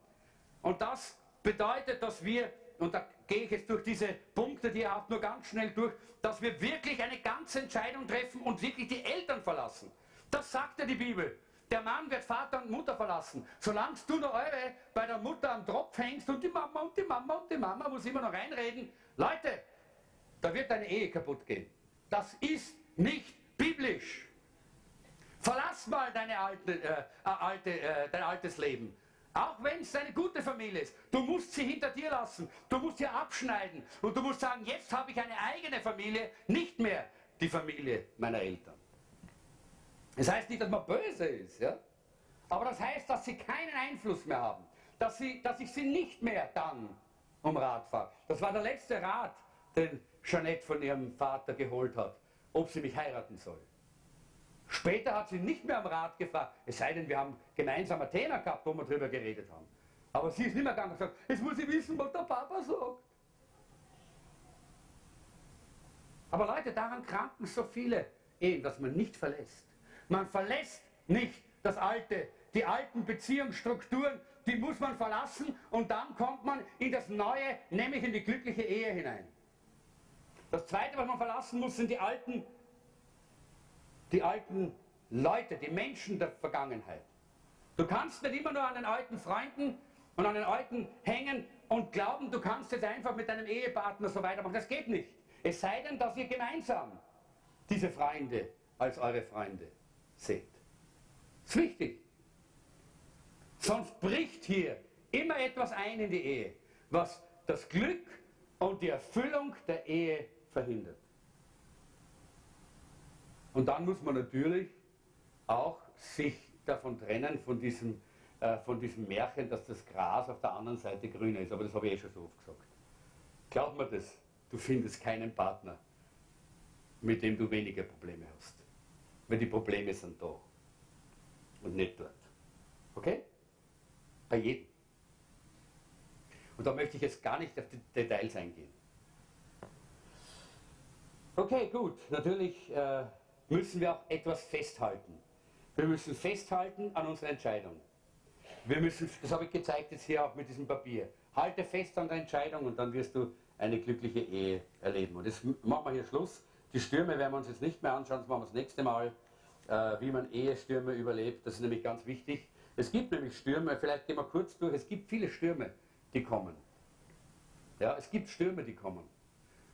Und das bedeutet, dass wir, und da gehe ich jetzt durch diese Punkte, die ihr habt, nur ganz schnell durch, dass wir wirklich eine ganze Entscheidung treffen und wirklich die Eltern verlassen. Das sagt ja die Bibel. Der Mann wird Vater und Mutter verlassen. Solange du noch eure bei der Mutter am Tropf hängst und die Mama und die Mama und die Mama muss immer noch reinreden, Leute, da wird deine Ehe kaputt gehen. Das ist nicht biblisch. Verlass mal deine alte, äh, alte, äh, dein altes Leben. Auch wenn es eine gute Familie ist. Du musst sie hinter dir lassen. Du musst sie abschneiden. Und du musst sagen, jetzt habe ich eine eigene Familie, nicht mehr die Familie meiner Eltern. Das heißt nicht, dass man böse ist. Ja? Aber das heißt, dass sie keinen Einfluss mehr haben. Dass, sie, dass ich sie nicht mehr dann um Rat frage. Das war der letzte Rat, den Jeanette von ihrem Vater geholt hat, ob sie mich heiraten soll. Später hat sie nicht mehr am Rat gefragt, es sei denn, wir haben gemeinsam Athener gehabt, wo wir darüber geredet haben. Aber sie ist nicht mehr gegangen und gesagt, jetzt muss ich wissen, was der Papa sagt. Aber Leute, daran kranken so viele Ehen, dass man nicht verlässt. Man verlässt nicht das Alte, die alten Beziehungsstrukturen, die muss man verlassen und dann kommt man in das Neue, nämlich in die glückliche Ehe hinein. Das Zweite, was man verlassen muss, sind die alten die alten Leute, die Menschen der Vergangenheit. Du kannst nicht immer nur an den alten Freunden und an den Alten hängen und glauben, du kannst jetzt einfach mit deinem Ehepartner so weitermachen. Das geht nicht. Es sei denn, dass ihr gemeinsam diese Freunde als eure Freunde seht. Das ist wichtig. Sonst bricht hier immer etwas ein in die Ehe, was das Glück und die Erfüllung der Ehe verhindert. Und dann muss man natürlich auch sich davon trennen, von diesem, äh, von diesem Märchen, dass das Gras auf der anderen Seite grüner ist. Aber das habe ich eh schon so oft gesagt. Glaub mir das, du findest keinen Partner, mit dem du weniger Probleme hast. Weil die Probleme sind da und nicht dort. Okay? Bei jedem. Und da möchte ich jetzt gar nicht auf die Details eingehen. Okay, gut. Natürlich äh, müssen wir auch etwas festhalten. Wir müssen festhalten an unserer Entscheidung. Wir müssen, das habe ich gezeigt jetzt hier auch mit diesem Papier. Halte fest an der Entscheidung und dann wirst du eine glückliche Ehe erleben. Und jetzt machen wir hier Schluss. Die Stürme werden wir uns jetzt nicht mehr anschauen, das machen wir das nächste Mal, äh, wie man Ehestürme überlebt. Das ist nämlich ganz wichtig. Es gibt nämlich Stürme, vielleicht gehen wir kurz durch, es gibt viele Stürme, die kommen. Ja, es gibt Stürme, die kommen.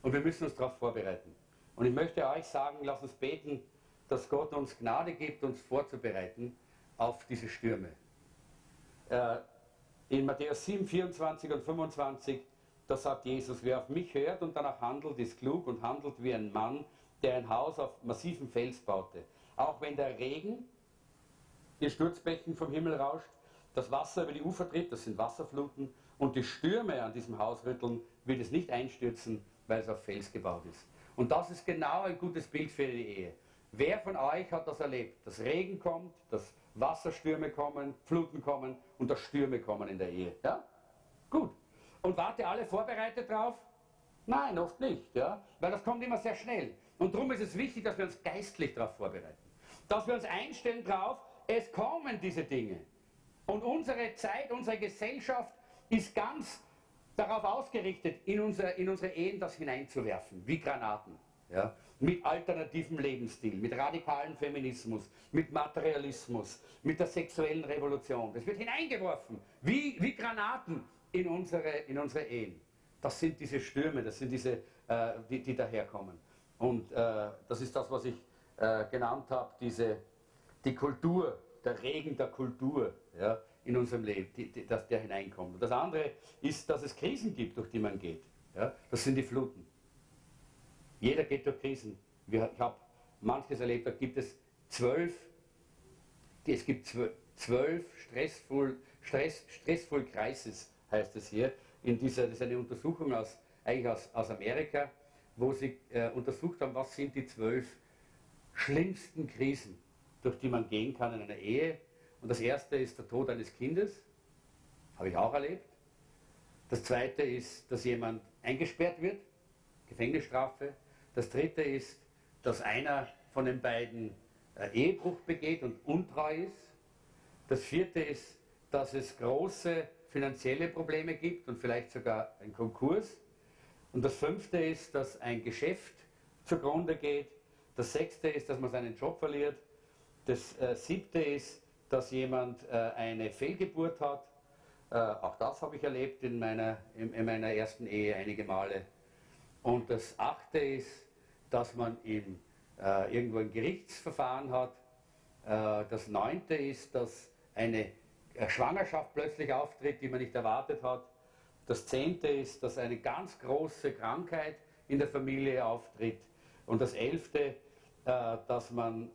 Und wir müssen uns darauf vorbereiten. Und ich möchte euch sagen, lasst uns beten, dass Gott uns Gnade gibt, uns vorzubereiten auf diese Stürme. Äh, in Matthäus 7, 24 und 25, da sagt Jesus, wer auf mich hört und danach handelt, ist klug und handelt wie ein Mann, der ein Haus auf massivem Fels baute. Auch wenn der Regen die Sturzbecken vom Himmel rauscht, das Wasser über die Ufer tritt, das sind Wasserfluten, und die Stürme an diesem Haus rütteln, wird es nicht einstürzen, weil es auf Fels gebaut ist. Und das ist genau ein gutes Bild für die Ehe. Wer von euch hat das erlebt? Dass Regen kommt, dass Wasserstürme kommen, Fluten kommen und dass Stürme kommen in der Ehe. Ja? Gut. Und wart ihr alle vorbereitet drauf? Nein, oft nicht, ja? weil das kommt immer sehr schnell. Und darum ist es wichtig, dass wir uns geistlich darauf vorbereiten. Dass wir uns einstellen darauf, es kommen diese Dinge. Und unsere Zeit, unsere Gesellschaft ist ganz darauf ausgerichtet, in, unser, in unsere Ehen das hineinzuwerfen, wie Granaten. Ja? Mit alternativem Lebensstil, mit radikalem Feminismus, mit Materialismus, mit der sexuellen Revolution. Das wird hineingeworfen, wie, wie Granaten in unsere, in unsere Ehen. Das sind diese Stürme, das sind diese, äh, die, die daherkommen. Und äh, das ist das, was ich äh, genannt habe, diese, die Kultur, der Regen der Kultur ja, in unserem Leben, die, die, dass der hineinkommt. Und das andere ist, dass es Krisen gibt, durch die man geht. Ja. Das sind die Fluten. Jeder geht durch Krisen. Ich habe manches erlebt, da gibt es zwölf, es gibt zwölf stressvoll, Stress, stressvoll Crisis, heißt es hier. In dieser, das ist eine Untersuchung aus, eigentlich aus, aus Amerika, wo sie äh, untersucht haben, was sind die zwölf schlimmsten Krisen, durch die man gehen kann in einer Ehe. Und das erste ist der Tod eines Kindes, habe ich auch erlebt. Das zweite ist, dass jemand eingesperrt wird, Gefängnisstrafe. Das dritte ist, dass einer von den beiden äh, Ehebruch begeht und untreu ist. Das vierte ist, dass es große finanzielle Probleme gibt und vielleicht sogar ein Konkurs. Und das fünfte ist, dass ein Geschäft zugrunde geht. Das sechste ist, dass man seinen Job verliert. Das äh, siebte ist, dass jemand äh, eine Fehlgeburt hat. Äh, auch das habe ich erlebt in meiner, in, in, meiner ersten Ehe einige Male. Und das achte ist, dass man in, äh, irgendwo ein Gerichtsverfahren hat. Äh, das neunte ist, dass eine äh, Schwangerschaft plötzlich auftritt, die man nicht erwartet hat. Das zehnte ist, dass eine ganz große Krankheit in der Familie auftritt. Und das elfte, äh, dass man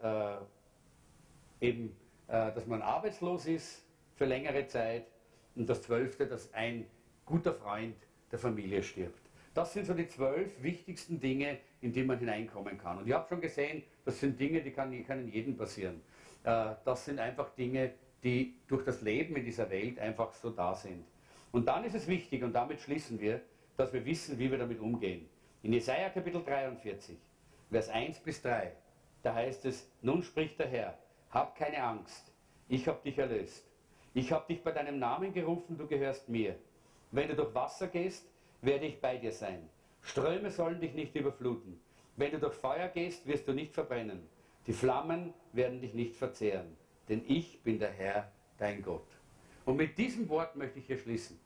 eben, dass man arbeitslos ist für längere Zeit. Und das zwölfte, dass ein guter Freund der Familie stirbt. Das sind so die zwölf wichtigsten Dinge, in die man hineinkommen kann. Und ich habe schon gesehen, das sind Dinge, die können jedem passieren. Das sind einfach Dinge, die durch das Leben in dieser Welt einfach so da sind. Und dann ist es wichtig, und damit schließen wir, dass wir wissen, wie wir damit umgehen. In Jesaja Kapitel 43, Vers 1 bis 3, da heißt es, nun spricht der Herr, hab keine Angst, ich habe dich erlöst. Ich habe dich bei deinem Namen gerufen, du gehörst mir. Wenn du durch Wasser gehst, werde ich bei dir sein. Ströme sollen dich nicht überfluten. Wenn du durch Feuer gehst, wirst du nicht verbrennen. Die Flammen werden dich nicht verzehren denn ich bin der Herr, dein Gott. Und mit diesem Wort möchte ich hier schließen.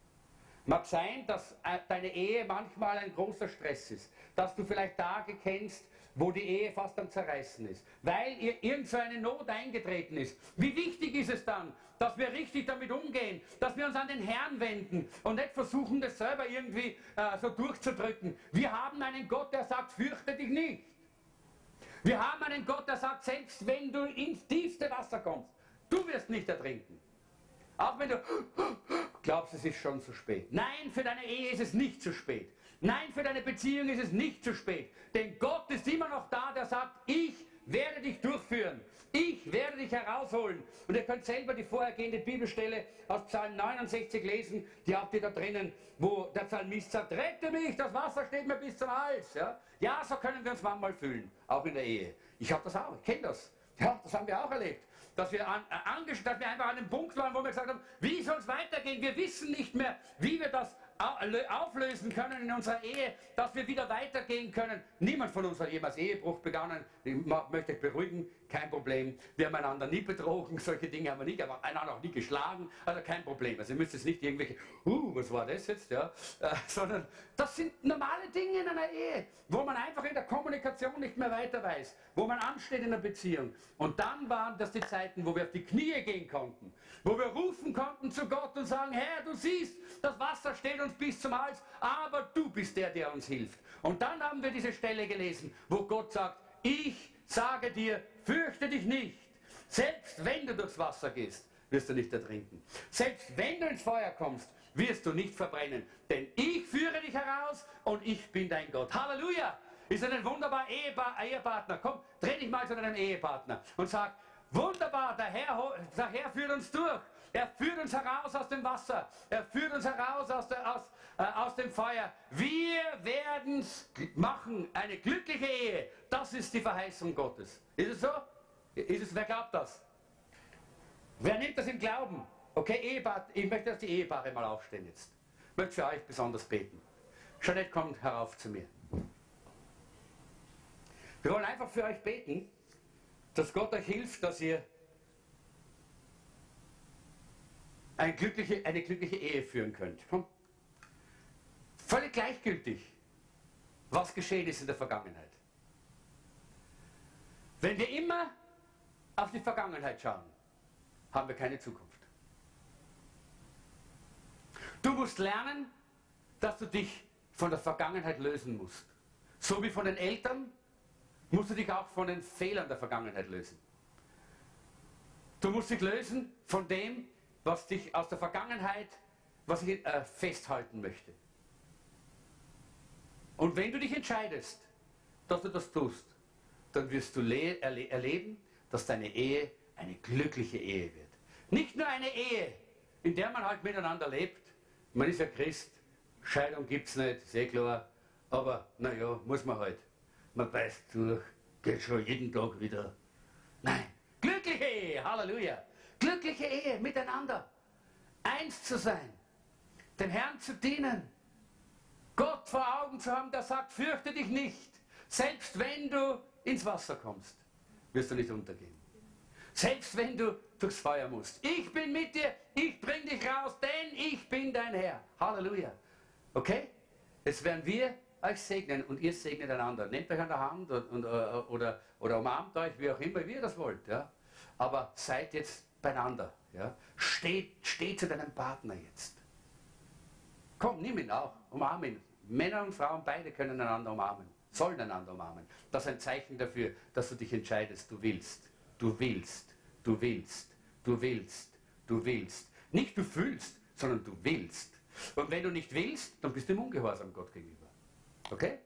Mag sein, dass äh, deine Ehe manchmal ein großer Stress ist, dass du vielleicht Tage kennst, wo die Ehe fast am Zerreißen ist, weil ihr irgend so Not eingetreten ist. Wie wichtig ist es dann, dass wir richtig damit umgehen, dass wir uns an den Herrn wenden und nicht versuchen, das selber irgendwie äh, so durchzudrücken. Wir haben einen Gott, der sagt, fürchte dich nicht. Wir haben einen Gott, der sagt, selbst wenn du ins tiefste Wasser kommst, du wirst nicht ertrinken. Auch wenn du glaubst, es ist schon zu spät. Nein, für deine Ehe ist es nicht zu spät. Nein, für deine Beziehung ist es nicht zu spät. Denn Gott ist immer noch da, der sagt, ich werde dich durchführen. Ich werde dich herausholen. Und ihr könnt selber die vorhergehende Bibelstelle aus Psalm 69 lesen. Die habt ihr da drinnen, wo der Psalmist sagt, rette mich, das Wasser steht mir bis zum Hals. Ja, ja so können wir uns manchmal fühlen, auch in der Ehe. Ich habe das auch, ich kenne das. Ja, das haben wir auch erlebt dass wir, an, äh, dass wir einfach an einem Punkt waren, wo wir gesagt haben, wie soll es weitergehen? Wir wissen nicht mehr, wie wir das auflösen können in unserer Ehe, dass wir wieder weitergehen können. Niemand von uns hat jemals Ehebruch begangen. Ich möchte euch beruhigen, kein Problem. Wir haben einander nie betrogen, solche Dinge haben wir nicht, aber einander auch nie geschlagen, also kein Problem. Also ihr müsst jetzt nicht irgendwelche, uh, was war das jetzt, ja, äh, sondern das sind normale Dinge in einer Ehe, wo man einfach in der Kommunikation nicht mehr weiter weiß, wo man ansteht in der Beziehung. Und dann waren das die Zeiten, wo wir auf die Knie gehen konnten, wo wir rufen konnten zu Gott und sagen, Herr, du siehst, das Wasser steht uns bis zum Hals, aber du bist der, der uns hilft. Und dann haben wir diese Stelle gelesen, wo Gott sagt, ich sage dir, fürchte dich nicht. Selbst wenn du durchs Wasser gehst, wirst du nicht ertrinken. Selbst wenn du ins Feuer kommst, wirst du nicht verbrennen. Denn ich führe dich heraus und ich bin dein Gott. Halleluja! Ist ein wunderbarer Ehepartner. Komm, dreh dich mal zu deinem Ehepartner und sag, wunderbar, der Herr, der Herr führt uns durch. Er führt uns heraus aus dem Wasser. Er führt uns heraus aus, der, aus, äh, aus dem Feuer. Wir werden es machen. Eine glückliche Ehe. Das ist die Verheißung Gottes. Ist es so? Ist es, wer glaubt das? Wer nimmt das im Glauben? Okay, Ehepaar, ich möchte, dass die Ehepaare mal aufstehen jetzt. Ich möchte für euch besonders beten. Jeanette kommt herauf zu mir. Wir wollen einfach für euch beten, dass Gott euch hilft, dass ihr eine glückliche, eine glückliche Ehe führen könnt. Komm. Völlig gleichgültig, was geschehen ist in der Vergangenheit. Wenn wir immer auf die Vergangenheit schauen, haben wir keine Zukunft. Du musst lernen, dass du dich von der Vergangenheit lösen musst. So wie von den Eltern musst du dich auch von den Fehlern der Vergangenheit lösen. Du musst dich lösen von dem, was dich aus der Vergangenheit, was ich äh, festhalten möchte. Und wenn du dich entscheidest, dass du das tust, dann wirst du erle erleben, dass deine Ehe eine glückliche Ehe wird. Nicht nur eine Ehe, in der man halt miteinander lebt. Man ist ja Christ, Scheidung gibt es nicht, sehr klar. Aber naja, muss man halt. Man beißt durch, geht schon jeden Tag wieder. Nein, glückliche Ehe, Halleluja. Glückliche Ehe miteinander. Eins zu sein. Dem Herrn zu dienen. Gott vor Augen zu haben, der sagt, fürchte dich nicht. Selbst wenn du ins Wasser kommst, wirst du nicht untergehen. Selbst wenn du durchs Feuer musst. Ich bin mit dir, ich bring dich raus, denn ich bin dein Herr. Halleluja. Okay? Jetzt werden wir euch segnen und ihr segnet einander. Nehmt euch an der Hand und, und, äh, oder, oder umarmt euch, wie auch immer, ihr das wollt. Ja? Aber seid jetzt beieinander. Ja? Steh, steh zu deinem Partner jetzt. Komm, nimm ihn auch, umarm ihn. Männer und Frauen, beide können einander umarmen, sollen einander umarmen. Das ist ein Zeichen dafür, dass du dich entscheidest, du willst, du willst, du willst, du willst, du willst. Nicht du fühlst, sondern du willst. Und wenn du nicht willst, dann bist du im Ungehorsam Gott gegenüber. Okay?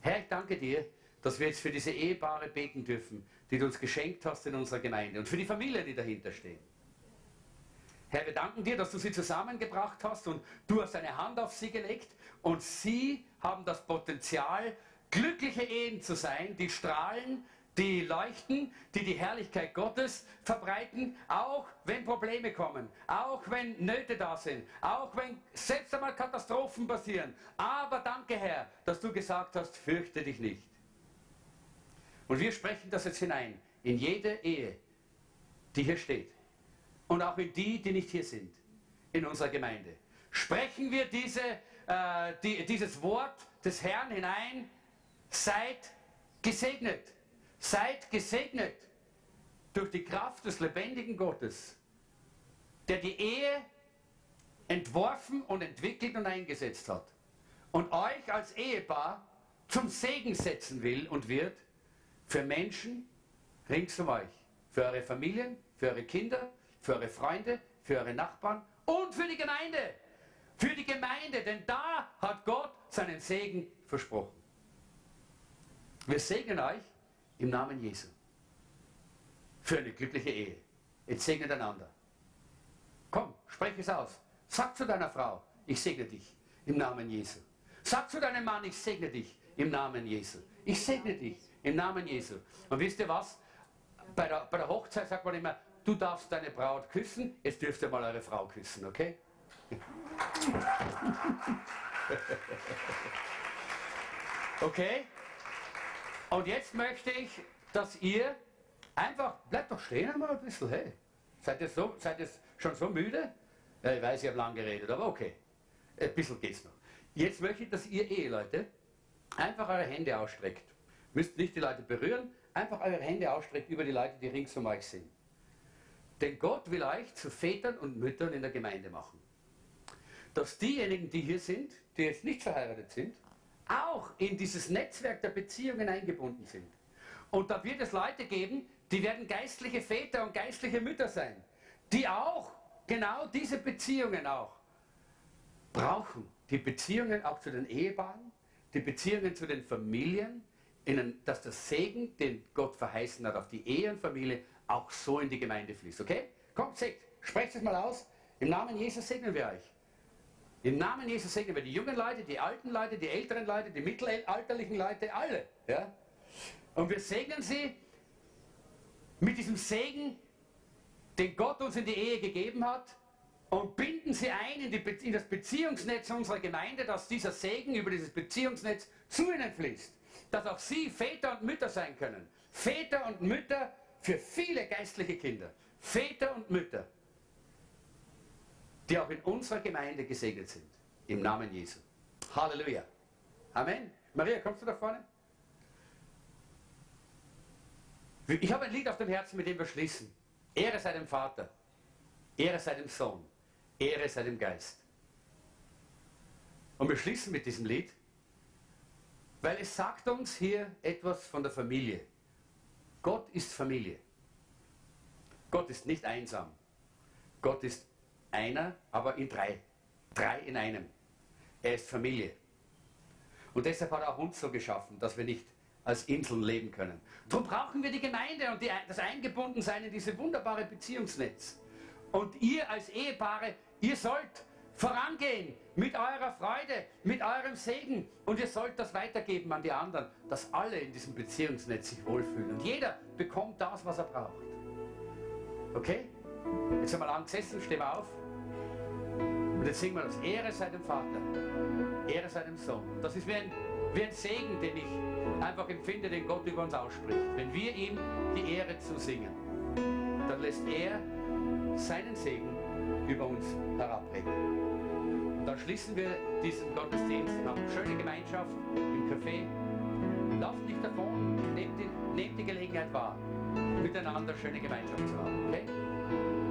Herr, ich danke dir, dass wir jetzt für diese Ehepaare beten dürfen, die du uns geschenkt hast in unserer Gemeinde und für die Familien, die dahinter stehen. Herr, wir danken dir, dass du sie zusammengebracht hast und du hast deine Hand auf sie gelegt und sie haben das Potenzial, glückliche Ehen zu sein, die strahlen, die leuchten, die die Herrlichkeit Gottes verbreiten, auch wenn Probleme kommen, auch wenn Nöte da sind, auch wenn selbst einmal Katastrophen passieren. Aber danke Herr, dass du gesagt hast, fürchte dich nicht. Und wir sprechen das jetzt hinein in jede Ehe, die hier steht. und auch in die, die nicht hier sind, in unserer Gemeinde. Sprechen wir diese, äh, die, dieses Wort des Herrn hinein, seid gesegnet, seid gesegnet durch die Kraft des lebendigen Gottes, der die Ehe entworfen und entwickelt und eingesetzt hat und euch als Ehepaar zum Segen setzen will und wird für Menschen rings um euch, für eure Familien, für eure Kinder, für eure Freunde, für eure Nachbarn und für die Gemeinde. Für die Gemeinde, denn da hat Gott seinen Segen versprochen. Wir segnen euch im Namen Jesu. Für eine glückliche Ehe. Jetzt segnet einander. Komm, sprech es aus. Sag zu deiner Frau, ich segne dich im Namen Jesu. Sag zu deinem Mann, ich segne dich im Namen Jesu. Ich segne dich im Namen Jesu. Und wisst ihr was? Bei der, bei der Hochzeit sagt man immer, du darfst deine Braut küssen, jetzt dürft ihr mal eure Frau küssen, okay? Okay? Und jetzt möchte ich, dass ihr einfach, bleibt doch stehen einmal ein bisschen, hey. Seid ihr, so, seid ihr schon so müde? Ja, ich weiß, ich habe lang geredet, aber okay. Ein bisschen geht's noch. Jetzt möchte ich, dass ihr Eheleute einfach eure Hände ausstreckt. Müsst nicht die Leute berühren, einfach eure Hände ausstreckt über die Leute, die rings um euch sind. Denn Gott will euch zu Vätern und Müttern in der Gemeinde machen. Dass diejenigen, die hier sind, die jetzt nicht verheiratet sind, auch in dieses Netzwerk der Beziehungen eingebunden sind. Und da wird es Leute geben, die werden geistliche Väter und geistliche Mütter sein, die auch genau diese Beziehungen auch brauchen. Die Beziehungen auch zu den Ehepaaren, die Beziehungen zu den Familien, dass der Segen, den Gott verheißen hat auf die Ehe und Familie, auch so in die Gemeinde fließt. Okay? Kommt, seht, sprecht es mal aus. Im Namen Jesus segnen wir euch. Im Namen Jesus segnen wir die jungen Leute, die alten Leute, die älteren Leute, die mittelalterlichen Leute, alle. Ja? Und wir segnen sie mit diesem Segen, den Gott uns in die Ehe gegeben hat, und binden sie ein in, die, in das Beziehungsnetz unserer Gemeinde, dass dieser Segen über dieses Beziehungsnetz zu ihnen fließt. Dass auch sie Väter und Mütter sein können. Väter und Mütter für viele geistliche Kinder. Väter und Mütter, die auch in unserer Gemeinde gesegnet sind. Im Namen Jesu. Halleluja. Amen. Maria, kommst du da vorne? Ich habe ein Lied auf dem Herzen, mit dem wir schließen. Ehre sei dem Vater. Ehre sei dem Sohn. Ehre sei dem Geist. Und wir schließen mit diesem Lied, weil es sagt uns hier etwas von der Familie. Gott ist Familie. Gott ist nicht einsam. Gott ist einer, aber in drei. Drei in einem. Er ist Familie. Und deshalb hat auch uns so geschaffen, dass wir nicht als Inseln leben können. Darum brauchen wir die Gemeinde und die, das Eingebundensein in diese wunderbare Beziehungsnetz. Und ihr als Ehepaare, ihr sollt vorangehen mit eurer Freude, mit eurem Segen und ihr sollt das weitergeben an die anderen, dass alle in diesem Beziehungsnetz sich wohlfühlen. Und jeder bekommt das, was er braucht. Okay? Jetzt haben wir lang gesessen, stehen wir auf. Und jetzt singen wir das. Ehre sei dem Vater, Ehre sei dem Sohn. Das ist wie ein, wie ein Segen, den ich einfach empfinde, den Gott über uns ausspricht. Wenn wir ihm die Ehre zusingen, dann lässt er seinen Segen über uns herabregnen. Und dann schließen wir diesen Gottesdienst, haben schöne Gemeinschaft im Café. Lauft nicht davon, nehmt die, nehmt die Gelegenheit wahr, miteinander schöne Gemeinschaft zu haben. Okay?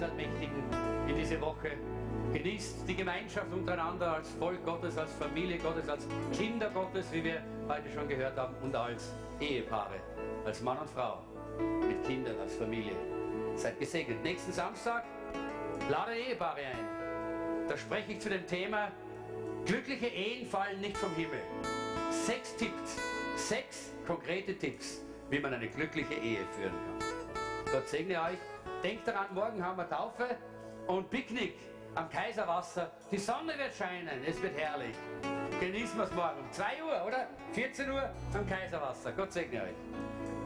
Des Allmächtigen in diese Woche. Genießt die Gemeinschaft untereinander als Volk Gottes, als Familie Gottes, als Kinder Gottes, wie wir heute schon gehört haben, und als Ehepaare, als Mann und Frau, mit Kindern, als Familie. Seid gesegnet. Nächsten Samstag lade Ehepaare ein. Da spreche ich zu dem Thema, glückliche Ehen fallen nicht vom Himmel. Sechs Tipps, sechs konkrete Tipps, wie man eine glückliche Ehe führen kann. Gott segne euch. Denkt daran, morgen haben wir Taufe und Picknick am Kaiserwasser. Die Sonne wird scheinen, es wird herrlich. Genießen wir es morgen um 2 Uhr, oder? 14 Uhr am Kaiserwasser. Gott segne euch.